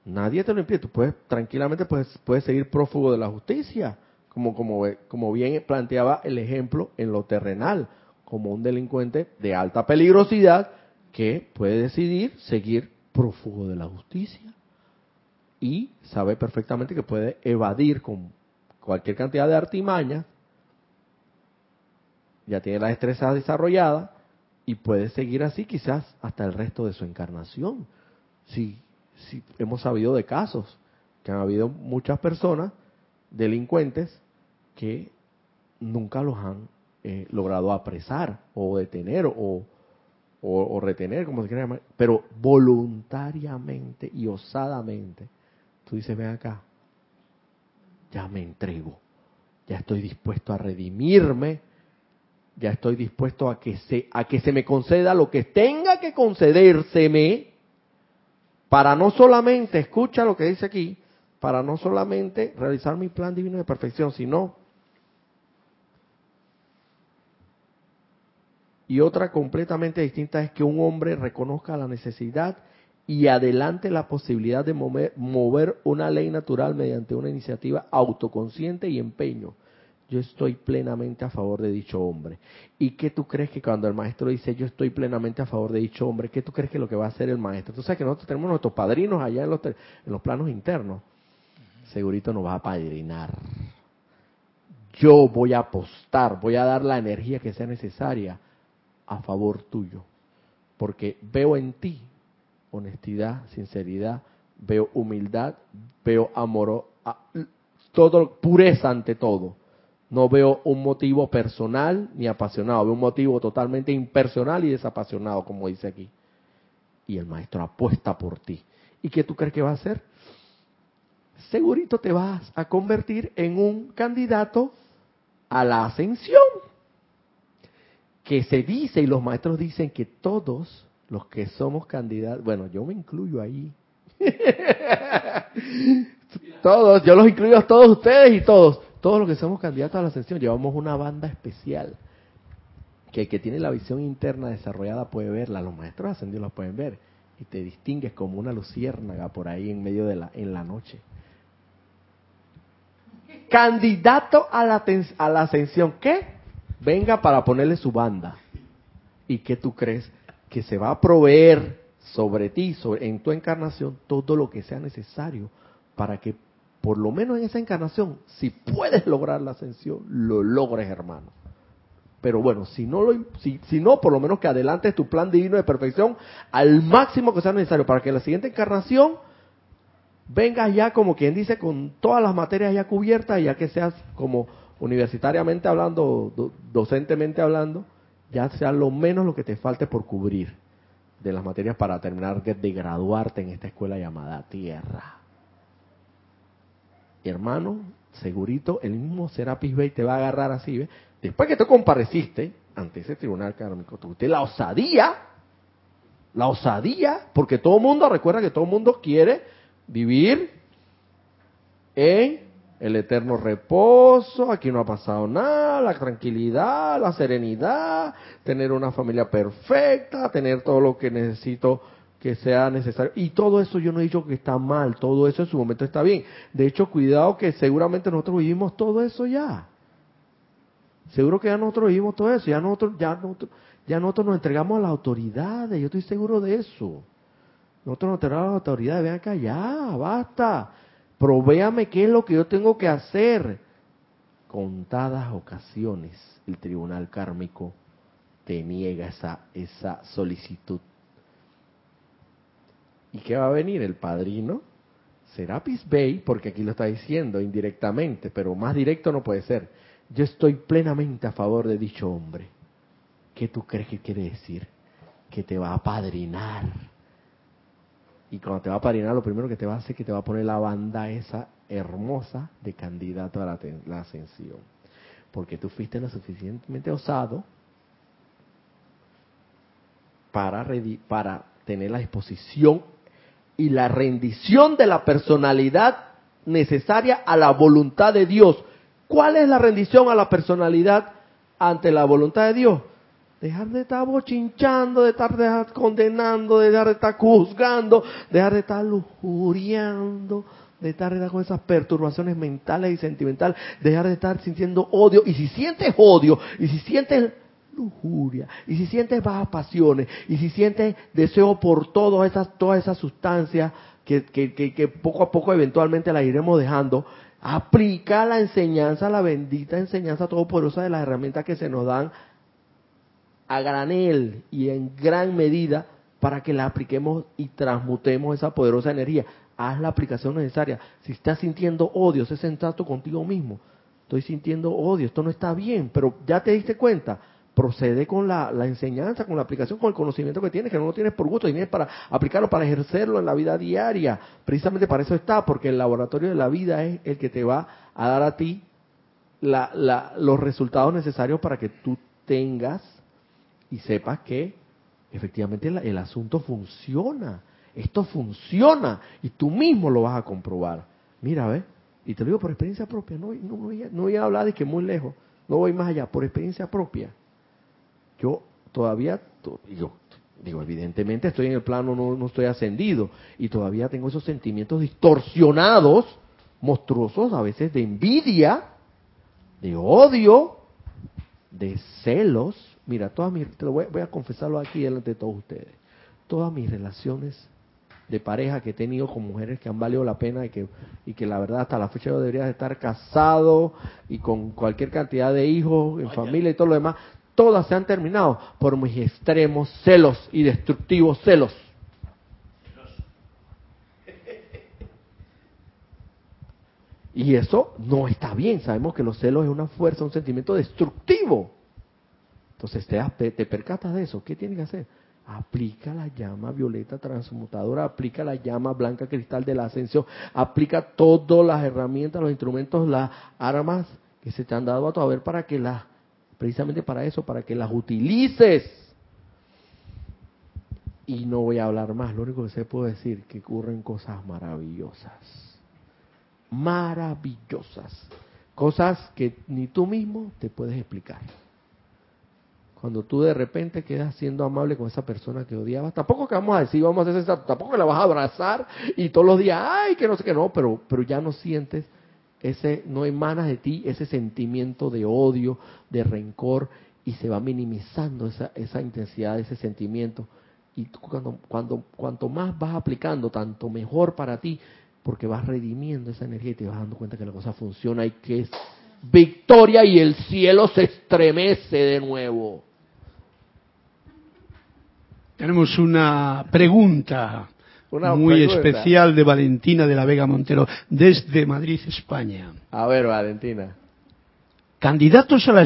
Nadie te lo impide. Tú puedes, tranquilamente puedes, puedes seguir prófugo de la justicia, como, como, como bien planteaba el ejemplo en lo terrenal, como un delincuente de alta peligrosidad que puede decidir seguir prófugo de la justicia y sabe perfectamente que puede evadir con cualquier cantidad de artimañas, ya tiene la destreza desarrollada y puede seguir así quizás hasta el resto de su encarnación. Si, si hemos sabido de casos que han habido muchas personas delincuentes que nunca los han eh, logrado apresar o detener o, o, retener, como se quiera llamar, pero voluntariamente y osadamente. Tú dices, ven acá, ya me entrego, ya estoy dispuesto a redimirme ya estoy dispuesto a que se a que se me conceda lo que tenga que concedérseme para no solamente escucha lo que dice aquí para no solamente realizar mi plan divino de perfección sino y otra completamente distinta es que un hombre reconozca la necesidad y adelante la posibilidad de mover, mover una ley natural mediante una iniciativa autoconsciente y empeño yo estoy plenamente a favor de dicho hombre. ¿Y qué tú crees que cuando el maestro dice yo estoy plenamente a favor de dicho hombre, qué tú crees que lo que va a hacer el maestro? Tú sabes que nosotros tenemos nuestros padrinos allá en los, en los planos internos. Segurito nos va a padrinar. Yo voy a apostar, voy a dar la energía que sea necesaria a favor tuyo. Porque veo en ti honestidad, sinceridad, veo humildad, veo amor, todo, pureza ante todo no veo un motivo personal ni apasionado, veo un motivo totalmente impersonal y desapasionado, como dice aquí. Y el maestro apuesta por ti. ¿Y qué tú crees que va a hacer? Segurito te vas a convertir en un candidato a la ascensión. Que se dice, y los maestros dicen que todos los que somos candidatos, bueno, yo me incluyo ahí. *laughs* todos, yo los incluyo a todos ustedes y todos todos los que somos candidatos a la ascensión llevamos una banda especial que el que tiene la visión interna desarrollada puede verla, los maestros ascendidos la pueden ver y te distingues como una luciérnaga por ahí en medio de la en la noche. Candidato a la, ascensión, ¿qué? Venga para ponerle su banda. ¿Y qué tú crees? Que se va a proveer sobre ti, sobre, en tu encarnación, todo lo que sea necesario para que por lo menos en esa encarnación, si puedes lograr la ascensión, lo logres, hermano. Pero bueno, si no, lo, si, si no, por lo menos que adelantes tu plan divino de perfección al máximo que sea necesario para que en la siguiente encarnación vengas ya como quien dice con todas las materias ya cubiertas, ya que seas como universitariamente hablando, docentemente hablando, ya sea lo menos lo que te falte por cubrir de las materias para terminar de graduarte en esta escuela llamada Tierra hermano, segurito, el mismo Serapis Bey te va a agarrar así, ¿ves? Después que tú compareciste ante ese tribunal kármico, tuviste la osadía, la osadía, porque todo mundo, recuerda que todo mundo quiere vivir en el eterno reposo, aquí no ha pasado nada, la tranquilidad, la serenidad, tener una familia perfecta, tener todo lo que necesito que sea necesario. Y todo eso yo no he dicho que está mal, todo eso en su momento está bien. De hecho, cuidado que seguramente nosotros vivimos todo eso ya. Seguro que ya nosotros vivimos todo eso, ya nosotros, ya nosotros, ya nosotros nos entregamos a las autoridades, yo estoy seguro de eso. Nosotros nos entregamos a las autoridades, vean acá, ya, basta. Provéame qué es lo que yo tengo que hacer. Contadas ocasiones el tribunal kármico te niega esa, esa solicitud ¿Y qué va a venir? El padrino. Serapis Bey, porque aquí lo está diciendo indirectamente, pero más directo no puede ser. Yo estoy plenamente a favor de dicho hombre. ¿Qué tú crees que quiere decir? Que te va a padrinar. Y cuando te va a padrinar, lo primero que te va a hacer es que te va a poner la banda esa hermosa de candidato a la, la ascensión. porque tú fuiste lo suficientemente osado para, para tener la disposición y la rendición de la personalidad necesaria a la voluntad de Dios. ¿Cuál es la rendición a la personalidad ante la voluntad de Dios? Dejar de estar bochinchando, de estar, condenando, de dejar de estar juzgando, dejar de estar lujuriando, de estar con esas perturbaciones mentales y sentimentales, dejar de estar sintiendo odio. Y si sientes odio, y si sientes lujuria, y si sientes bajas pasiones, y si sientes deseo por todas esas, todas esas sustancias que, que, que, poco a poco eventualmente las iremos dejando, aplica la enseñanza, la bendita enseñanza todopoderosa de las herramientas que se nos dan a granel y en gran medida para que la apliquemos y transmutemos esa poderosa energía. Haz la aplicación necesaria. Si estás sintiendo odio, sé sensato contigo mismo. Estoy sintiendo odio, esto no está bien, pero ya te diste cuenta procede con la, enseñanza, con la aplicación, con el conocimiento que tienes, que no lo tienes por gusto, tienes para aplicarlo, para ejercerlo en la vida diaria. Precisamente para eso está, porque el laboratorio de la vida es el que te va a dar a ti los resultados necesarios para que tú tengas y sepas que efectivamente el, asunto funciona. Esto funciona y tú mismo lo vas a comprobar. Mira, ¿ves? Y te lo digo por experiencia propia, no, no, voy, a, no voy a hablar de que muy lejos, no voy más allá, por experiencia propia yo todavía, digo, digo, evidentemente estoy en el plano, no, no estoy ascendido, y todavía tengo esos sentimientos distorsionados, monstruosos, a veces de envidia, de odio, de celos. Mira, todas mis, te lo voy, voy, a confesarlo aquí delante de todos ustedes. Todas mis relaciones de pareja que he tenido con mujeres que han valido la pena y que, y que la verdad hasta la fecha yo debería estar casado y con cualquier cantidad de hijos, en familia y todo lo demás, todas se han terminado por mis extremos celos y destructivos celos. Y eso no está bien. Sabemos que los celos es una fuerza, un sentimiento destructivo. Entonces te, te percatas de eso. ¿Qué tienes que hacer? Aplica la llama violeta transmutadora, aplica la llama blanca cristal de la ascensión, aplica todas las herramientas, los instrumentos, las armas que se te han dado a tu haber para que las precisamente para eso, para que las utilices. Y no voy a hablar más, lo único que se puede decir que ocurren cosas maravillosas. Maravillosas. Cosas que ni tú mismo te puedes explicar. Cuando tú de repente quedas siendo amable con esa persona que odiabas, tampoco que vamos a decir, vamos a hacer esa, tampoco la vas a abrazar y todos los días, ay, que no sé qué, no, pero, pero ya no sientes ese no emanas de ti ese sentimiento de odio, de rencor y se va minimizando esa, esa intensidad de ese sentimiento. Y cuando, cuando, cuanto más vas aplicando, tanto mejor para ti, porque vas redimiendo esa energía y te vas dando cuenta que la cosa funciona y que es victoria y el cielo se estremece de nuevo. Tenemos una pregunta muy especial de Valentina de la Vega Montero, desde Madrid, España. A ver, Valentina. Candidatos a la,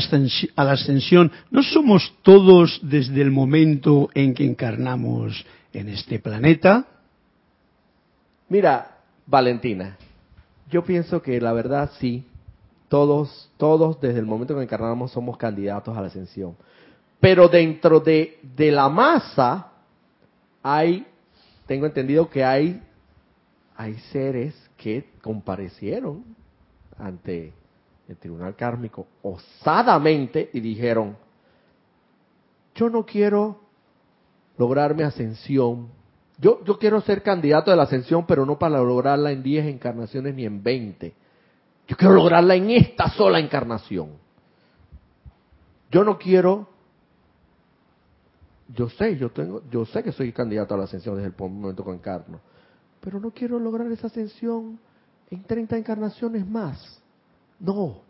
a la ascensión, ¿no somos todos desde el momento en que encarnamos en este planeta? Mira, Valentina, yo pienso que la verdad sí, todos, todos desde el momento en que encarnamos somos candidatos a la ascensión. Pero dentro de, de la masa hay tengo entendido que hay, hay seres que comparecieron ante el tribunal kármico osadamente y dijeron, yo no quiero lograr mi ascensión. Yo, yo quiero ser candidato de la ascensión, pero no para lograrla en 10 encarnaciones ni en 20. Yo quiero lograrla en esta sola encarnación. Yo no quiero yo sé, yo tengo, yo sé que soy candidato a la ascensión desde el momento que encarno, pero no quiero lograr esa ascensión en 30 encarnaciones más. No,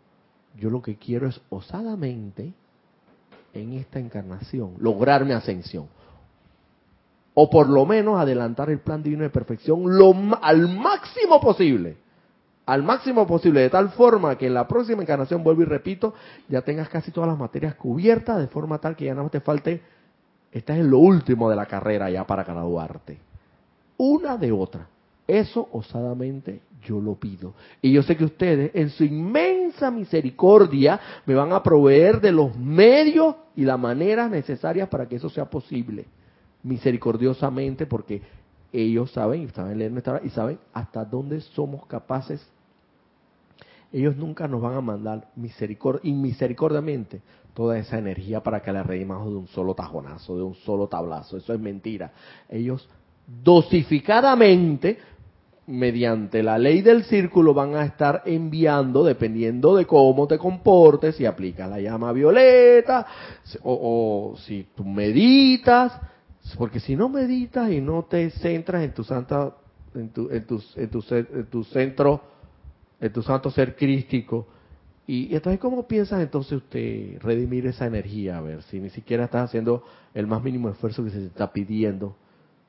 yo lo que quiero es osadamente en esta encarnación lograr mi ascensión. O por lo menos adelantar el plan divino de perfección lo, al máximo posible. Al máximo posible, de tal forma que en la próxima encarnación, vuelvo y repito, ya tengas casi todas las materias cubiertas, de forma tal que ya no te falte Estás en lo último de la carrera ya para graduarte. Una de otra. Eso osadamente yo lo pido. Y yo sé que ustedes, en su inmensa misericordia me van a proveer de los medios y las maneras necesarias para que eso sea posible. Misericordiosamente, porque ellos saben, y saben leer nuestra y saben hasta dónde somos capaces. Ellos nunca nos van a mandar misericordia, inmisericordiamente toda esa energía para que la redimamos de un solo tajonazo, de un solo tablazo. Eso es mentira. Ellos dosificadamente, mediante la ley del círculo, van a estar enviando, dependiendo de cómo te comportes, si aplicas la llama violeta, o, si tú meditas, porque si no meditas y no te centras en tu santa, en tu, en tu, en tu, en tu centro, en tu santo ser crístico, y, entonces, ¿cómo piensas entonces usted redimir esa energía? A ver, si ni siquiera estás haciendo el más mínimo esfuerzo que se está pidiendo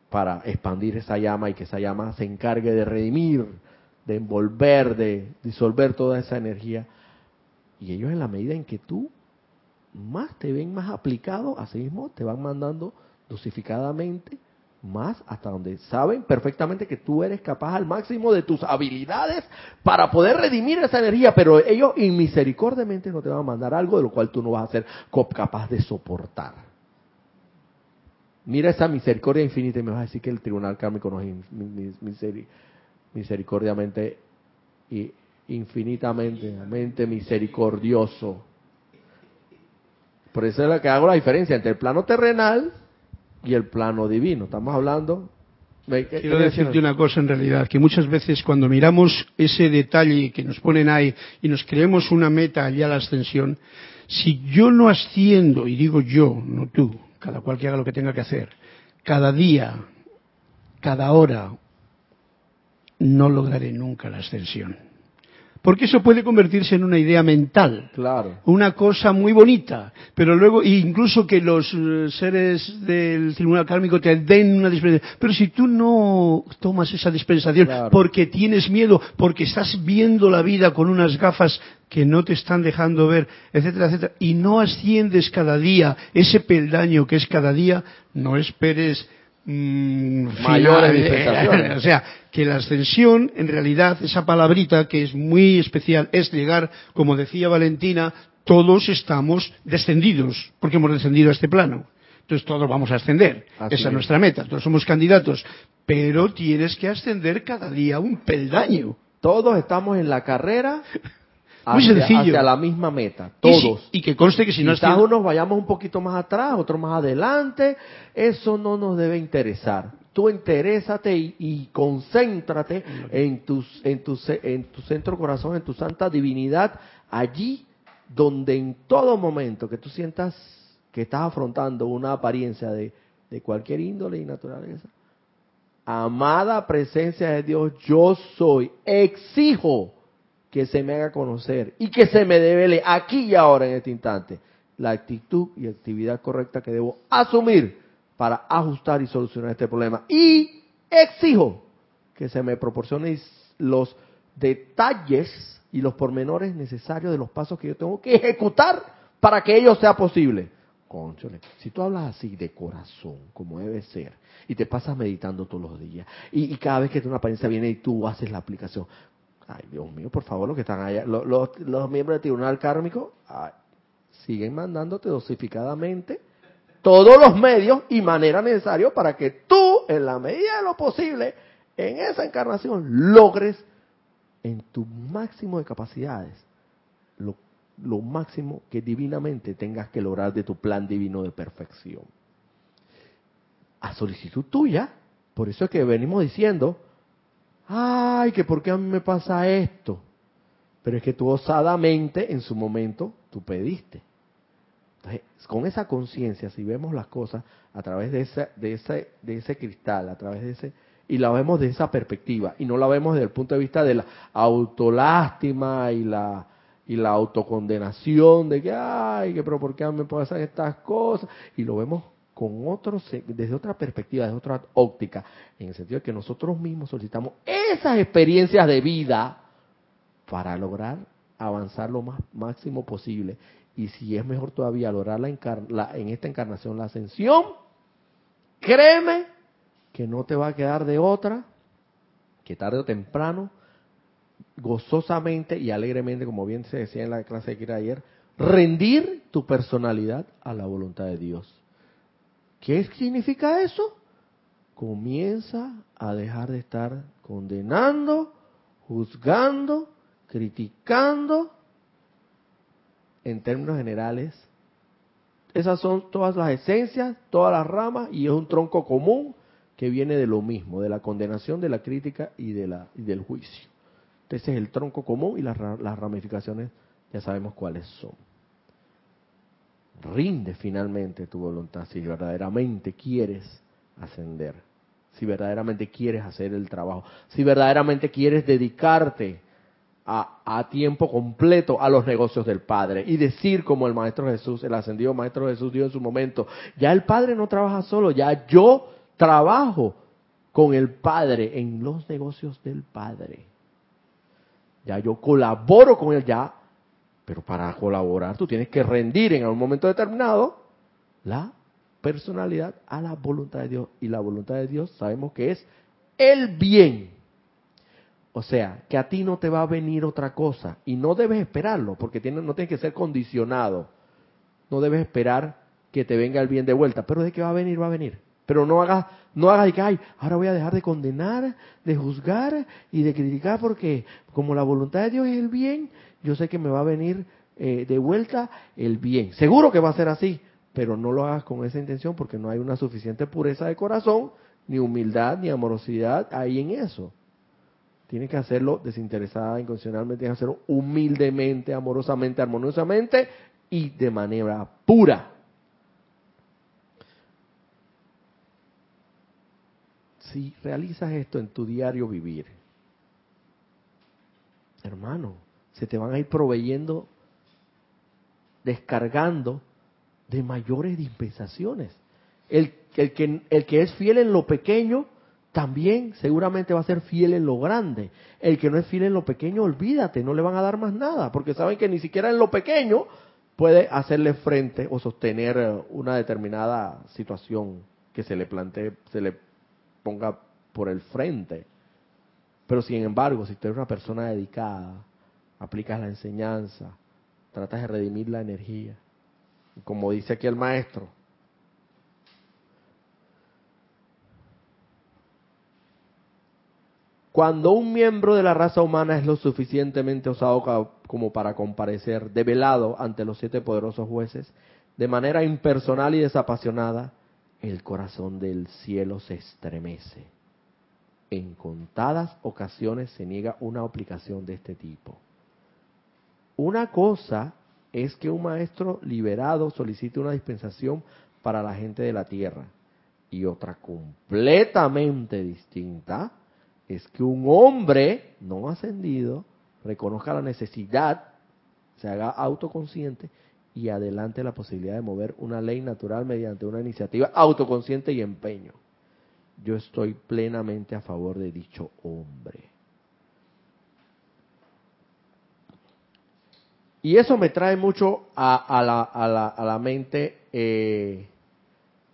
para expandir esa llama y que esa llama se encargue de redimir, de envolver, de disolver toda esa energía. Y ellos en la medida en que tú más te ven más aplicado, así mismo te van mandando dosificadamente más hasta donde saben perfectamente que tú eres capaz al máximo de tus habilidades para poder redimir esa energía, pero ellos inmisericordiamente no te van a mandar algo de lo cual tú no vas a ser capaz de soportar. Mira esa misericordia infinita y me vas a decir que el tribunal kármico no es misericordiamente y infinitamente misericordioso. Por eso es lo que hago la diferencia entre el plano terrenal y el plano divino. Estamos hablando... Quiero decirte una cosa en realidad, que muchas veces cuando miramos ese detalle que nos ponen ahí y nos creemos una meta allá a la ascensión, si yo no asciendo, y digo yo, no tú, cada cual que haga lo que tenga que hacer, cada día, cada hora, no lograré nunca la ascensión. Porque eso puede convertirse en una idea mental. Claro. Una cosa muy bonita. Pero luego, incluso que los eh, seres del tribunal kármico te den una dispensación. Pero si tú no tomas esa dispensación porque tienes miedo, porque estás viendo la vida con unas gafas que no te están dejando ver, etcétera, etcétera, y no asciendes cada día ese peldaño que es cada día, no esperes Mm, mayores dispensaciones. *laughs* o sea, que la ascensión, en realidad, esa palabrita que es muy especial, es llegar, como decía Valentina, todos estamos descendidos, porque hemos descendido a este plano. Entonces todos vamos a ascender. Esa es nuestra meta. Todos somos candidatos. Pero tienes que ascender cada día un peldaño. Todos estamos en la carrera muy sencillo. hacia la misma meta, todos. Y, que conste que si no Quizás unos vayamos un poquito más atrás, otros más adelante, eso no nos debe interesar. Tú interésate y, concéntrate en, tus, en, tu, en tu centro corazón, en tu santa divinidad, allí donde en todo momento que tú sientas que estás afrontando una apariencia de, de cualquier índole y naturaleza, amada presencia de Dios, yo soy, exijo que se me haga conocer y que se me devele aquí y ahora en este instante la actitud y actividad correcta que debo asumir para ajustar y solucionar este problema. Y exijo que se me proporcione los detalles y los pormenores necesarios de los pasos que yo tengo que ejecutar para que ello sea posible. Conchole, si tú hablas así de corazón, como debe ser, y te pasas meditando todos los días, y, cada vez que una apariencia viene y tú haces la aplicación, Ay, Dios mío, por favor, los que están allá, los, los, miembros del tribunal kármico, siguen mandándote dosificadamente todos los medios y manera necesarios para que tú, en la medida de lo posible, en esa encarnación, logres en tu máximo de capacidades lo, lo máximo que divinamente tengas que lograr de tu plan divino de perfección. A solicitud tuya, por eso es que venimos diciendo, ay, que por qué a mí me pasa esto. Pero es que tú osadamente en su momento tú pediste. Entonces, con esa conciencia, si vemos las cosas a través de ese, de ese, de ese cristal, a través de ese, y la vemos de esa perspectiva, y no la vemos desde el punto de vista de la autolástima y la y la autocondenación de que ay, que pero por qué me pasan estas cosas, y lo vemos con otros, desde otra perspectiva, desde otra óptica, en el sentido de que nosotros mismos solicitamos esas experiencias de vida para lograr avanzar lo más máximo posible. Y si es mejor todavía lograr la, en esta encarnación la ascensión, créeme que no te va a quedar de otra, que tarde o temprano gozosamente y alegremente, como bien se decía en la clase de Kira ayer, rendir tu personalidad a la voluntad de Dios. ¿Qué significa eso? Comienza a dejar de estar condenando, juzgando, criticando, en términos generales. Esas son todas las esencias, todas las ramas, y es un tronco común que viene de lo mismo, de la condenación, de la crítica y, del juicio. Ese es el tronco común y las ramificaciones ya sabemos cuáles son. Rinde finalmente tu voluntad si verdaderamente quieres ascender, si verdaderamente quieres hacer el trabajo, si verdaderamente quieres dedicarte a, tiempo completo a los negocios del Padre y decir como el Maestro Jesús, el ascendido Maestro Jesús dio en su momento, ya el Padre no trabaja solo, ya yo trabajo con el Padre en los negocios del Padre. Ya yo colaboro con él ya, pero para colaborar tú tienes que rendir en algún momento determinado la personalidad a la voluntad de Dios. Y la voluntad de Dios sabemos que es el bien. O sea, que a ti no te va a venir otra cosa y no debes esperarlo, porque tiene, no tienes que ser condicionado. No debes esperar que te venga el bien de vuelta, pero de que va a venir, va a venir. Pero no hagas, no hagas que, ay, ahora voy a dejar de condenar, de juzgar y de criticar, porque como la voluntad de Dios es el bien, yo sé que me va a venir eh, de vuelta el bien. Seguro que va a ser así, pero no lo hagas con esa intención porque no hay una suficiente pureza de corazón, ni humildad, ni amorosidad ahí en eso. Tienes que hacerlo desinteresada, incondicionalmente, tienes que hacerlo humildemente, amorosamente, armoniosamente y de manera pura. Si realizas esto en tu diario vivir, hermano, se te van a ir proveyendo, descargando de mayores dispensaciones. El, el, que, el que es fiel en lo pequeño, también seguramente va a ser fiel en lo grande. El que no es fiel en lo pequeño, olvídate, no le van a dar más nada, porque saben que ni siquiera en lo pequeño puede hacerle frente o sostener una determinada situación que se le plantee, se le ponga por el frente. Pero sin embargo, si tú eres una persona dedicada, aplicas la enseñanza, tratas de redimir la energía, como dice aquí el maestro, Cuando un miembro de la raza humana es lo suficientemente osado como para comparecer develado ante los siete poderosos jueces, de manera impersonal y desapasionada, el corazón del cielo se estremece. En contadas ocasiones se niega una aplicación de este tipo. Una cosa es que un maestro liberado solicite una dispensación para la gente de la tierra y otra completamente distinta es que un hombre no ascendido reconozca la necesidad, se haga autoconsciente y adelante la posibilidad de mover una ley natural mediante una iniciativa autoconsciente y empeño. Yo estoy plenamente a favor de dicho hombre. Y eso me trae mucho a, la, mente eh,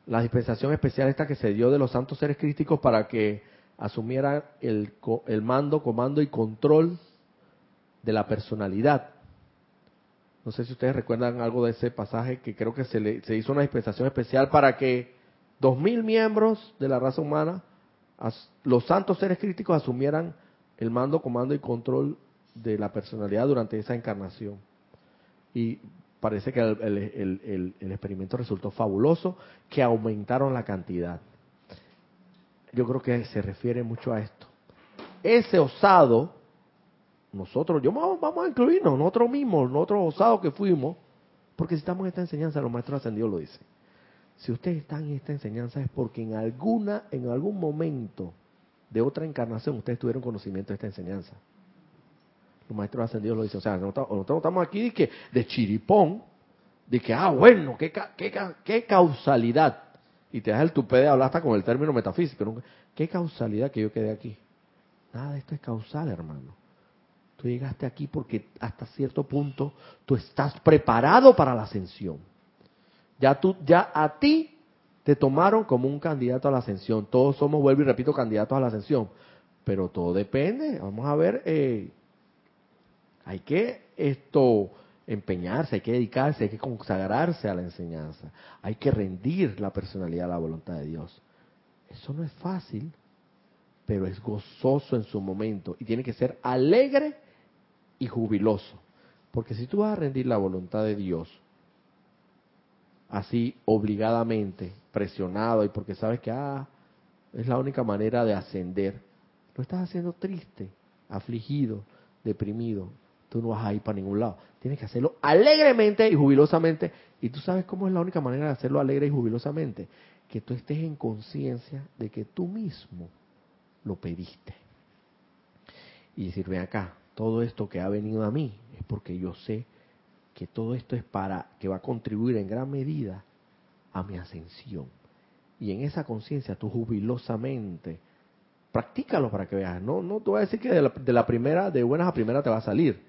la dispensación especial esta que se dio de los santos seres críticos para que asumiera el, el mando, comando y control de la personalidad. No sé si ustedes recuerdan algo de ese pasaje que creo que se, le, se hizo una dispensación especial para que dos mil miembros de la raza humana, los santos seres críticos asumieran el mando, comando y control de la personalidad durante esa encarnación. Y parece que el, el experimento resultó fabuloso, que aumentaron la cantidad yo creo que se refiere mucho a esto. Ese osado, nosotros, yo vamos a incluirnos, nosotros mismos, nosotros osados que fuimos, porque si estamos en esta enseñanza, los maestros ascendidos lo dicen. Si ustedes están en esta enseñanza es porque en alguna, en algún momento de otra encarnación ustedes tuvieron conocimiento de esta enseñanza. Los maestros ascendidos lo dicen. O sea, nosotros, estamos aquí de, que, de chiripón, de que, ah, bueno, qué, qué, qué causalidad y te das el tupé de hablar hasta con el término metafísico. ¿Qué causalidad que yo quedé aquí? Nada de esto es causal, hermano. Llegaste aquí porque hasta cierto punto tú estás preparado para la ascensión. Ya tú, ya a ti te tomaron como un candidato a la ascensión. Todos somos, vuelvo y repito, candidatos a la ascensión. Pero todo depende. Vamos a ver eh, Hay que esto empeñarse, hay que dedicarse, hay que consagrarse a la enseñanza, hay que rendir la personalidad a la voluntad de Dios. Eso no es fácil, pero es gozoso en su momento y tiene que ser alegre y jubiloso. Porque si tú vas a rendir la voluntad de Dios, así obligadamente, presionado y porque sabes que ah, es la única manera de ascender, lo estás haciendo triste, afligido, deprimido. Tú no vas a ir para ningún lado. Tienes que hacerlo alegremente y jubilosamente. Y tú sabes cómo es la única manera de hacerlo alegre y jubilosamente. Que tú estés en conciencia de que tú mismo lo pediste. Y decir, ven acá, todo esto que ha venido a mí es porque yo sé que todo esto es para que va a contribuir en gran medida a mi ascensión. Y en esa conciencia tú jubilosamente practícalo para que veas. No, no te voy a decir que de la, de la, primera, de buenas a primera te va a salir,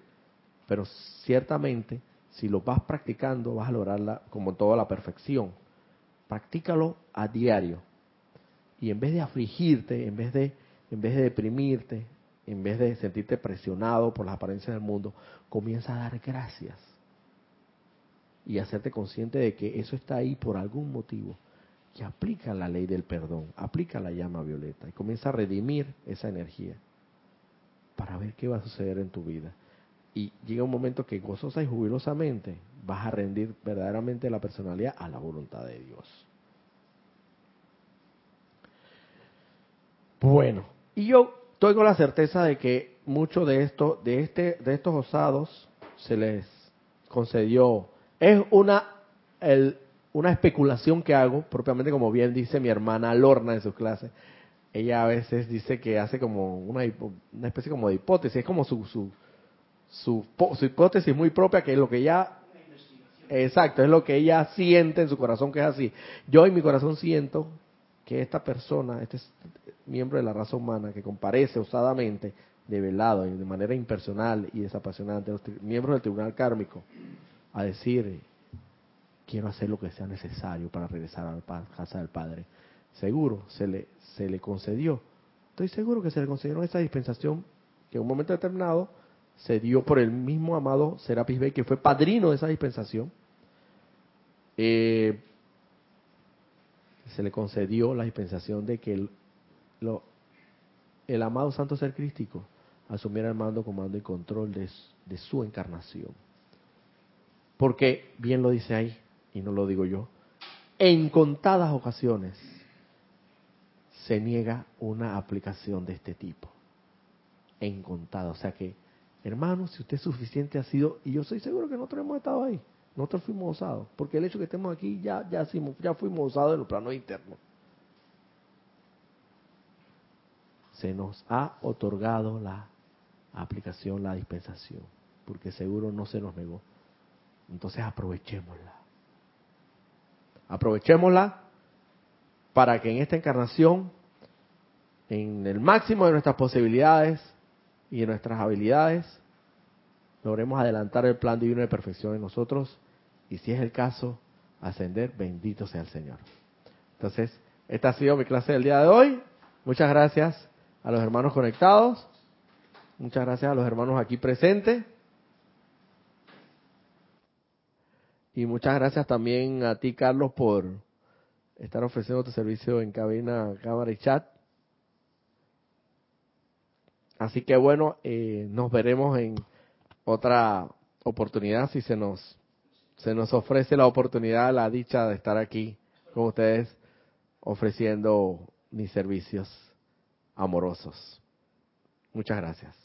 pero ciertamente si lo vas practicando vas a lograrla como toda la perfección. Practícalo a diario. Y en vez de afligirte, en vez de, en vez de deprimirte, en vez de sentirte presionado por las apariencias del mundo, comienza a dar gracias y hacerte consciente de que eso está ahí por algún motivo, que aplica la ley del perdón, aplica la llama violeta y comienza a redimir esa energía para ver qué va a suceder en tu vida. Y llega un momento que gozosa y jubilosamente vas a rendir verdaderamente la personalidad a la voluntad de Dios. Bueno, y yo estoy con la certeza de que mucho de esto, de este, de estos osados, se les concedió. Es una, el, una especulación que hago, propiamente como bien dice mi hermana Lorna en sus clases. Ella a veces dice que hace como una, una especie como de hipótesis, es como su, su, su, su hipótesis muy propia, que es lo que ella Exacto, es lo que ella siente en su corazón que es así. Yo en mi corazón siento que esta persona, este miembro de la raza humana que comparece osadamente, de velado y de manera impersonal y desapasionante, los miembros del tribunal kármico, a decir, quiero hacer lo que sea necesario para regresar a la casa del Padre. Seguro, se le, se le concedió. Estoy seguro que se le concedió esa dispensación que en un momento determinado se dio por el mismo amado Serapis Bey, que fue padrino de esa dispensación. Eh, se le concedió la dispensación de que el, el amado Santo Ser Crístico asumiera el mando, comando y control de, de su encarnación. Porque, bien lo dice ahí, y no lo digo yo, en contadas ocasiones se niega una aplicación de este tipo. En contadas. O sea que, hermanos, si usted es suficiente ha sido, y yo soy seguro que nosotros hemos estado ahí, nosotros fuimos osados, porque el hecho de que estemos aquí ya, ya, ya fuimos osados en los planos internos. Se nos ha otorgado la aplicación, la dispensación, porque seguro no se nos negó. Entonces aprovechémosla. Aprovechémosla para que en esta encarnación, en el máximo de nuestras posibilidades y de nuestras habilidades, logremos adelantar el plan divino de perfección en nosotros y si es el caso, ascender, bendito sea el Señor. Entonces, esta ha sido mi clase del día de hoy. Muchas gracias a los hermanos conectados. Muchas gracias a los hermanos aquí presentes. Y muchas gracias también a ti, Carlos, por estar ofreciendo tu servicio en cabina, cámara y chat. Así que bueno, eh, nos veremos en otra oportunidad si se nos se nos ofrece la oportunidad, la dicha de estar aquí con ustedes ofreciendo mis servicios amorosos. Muchas gracias.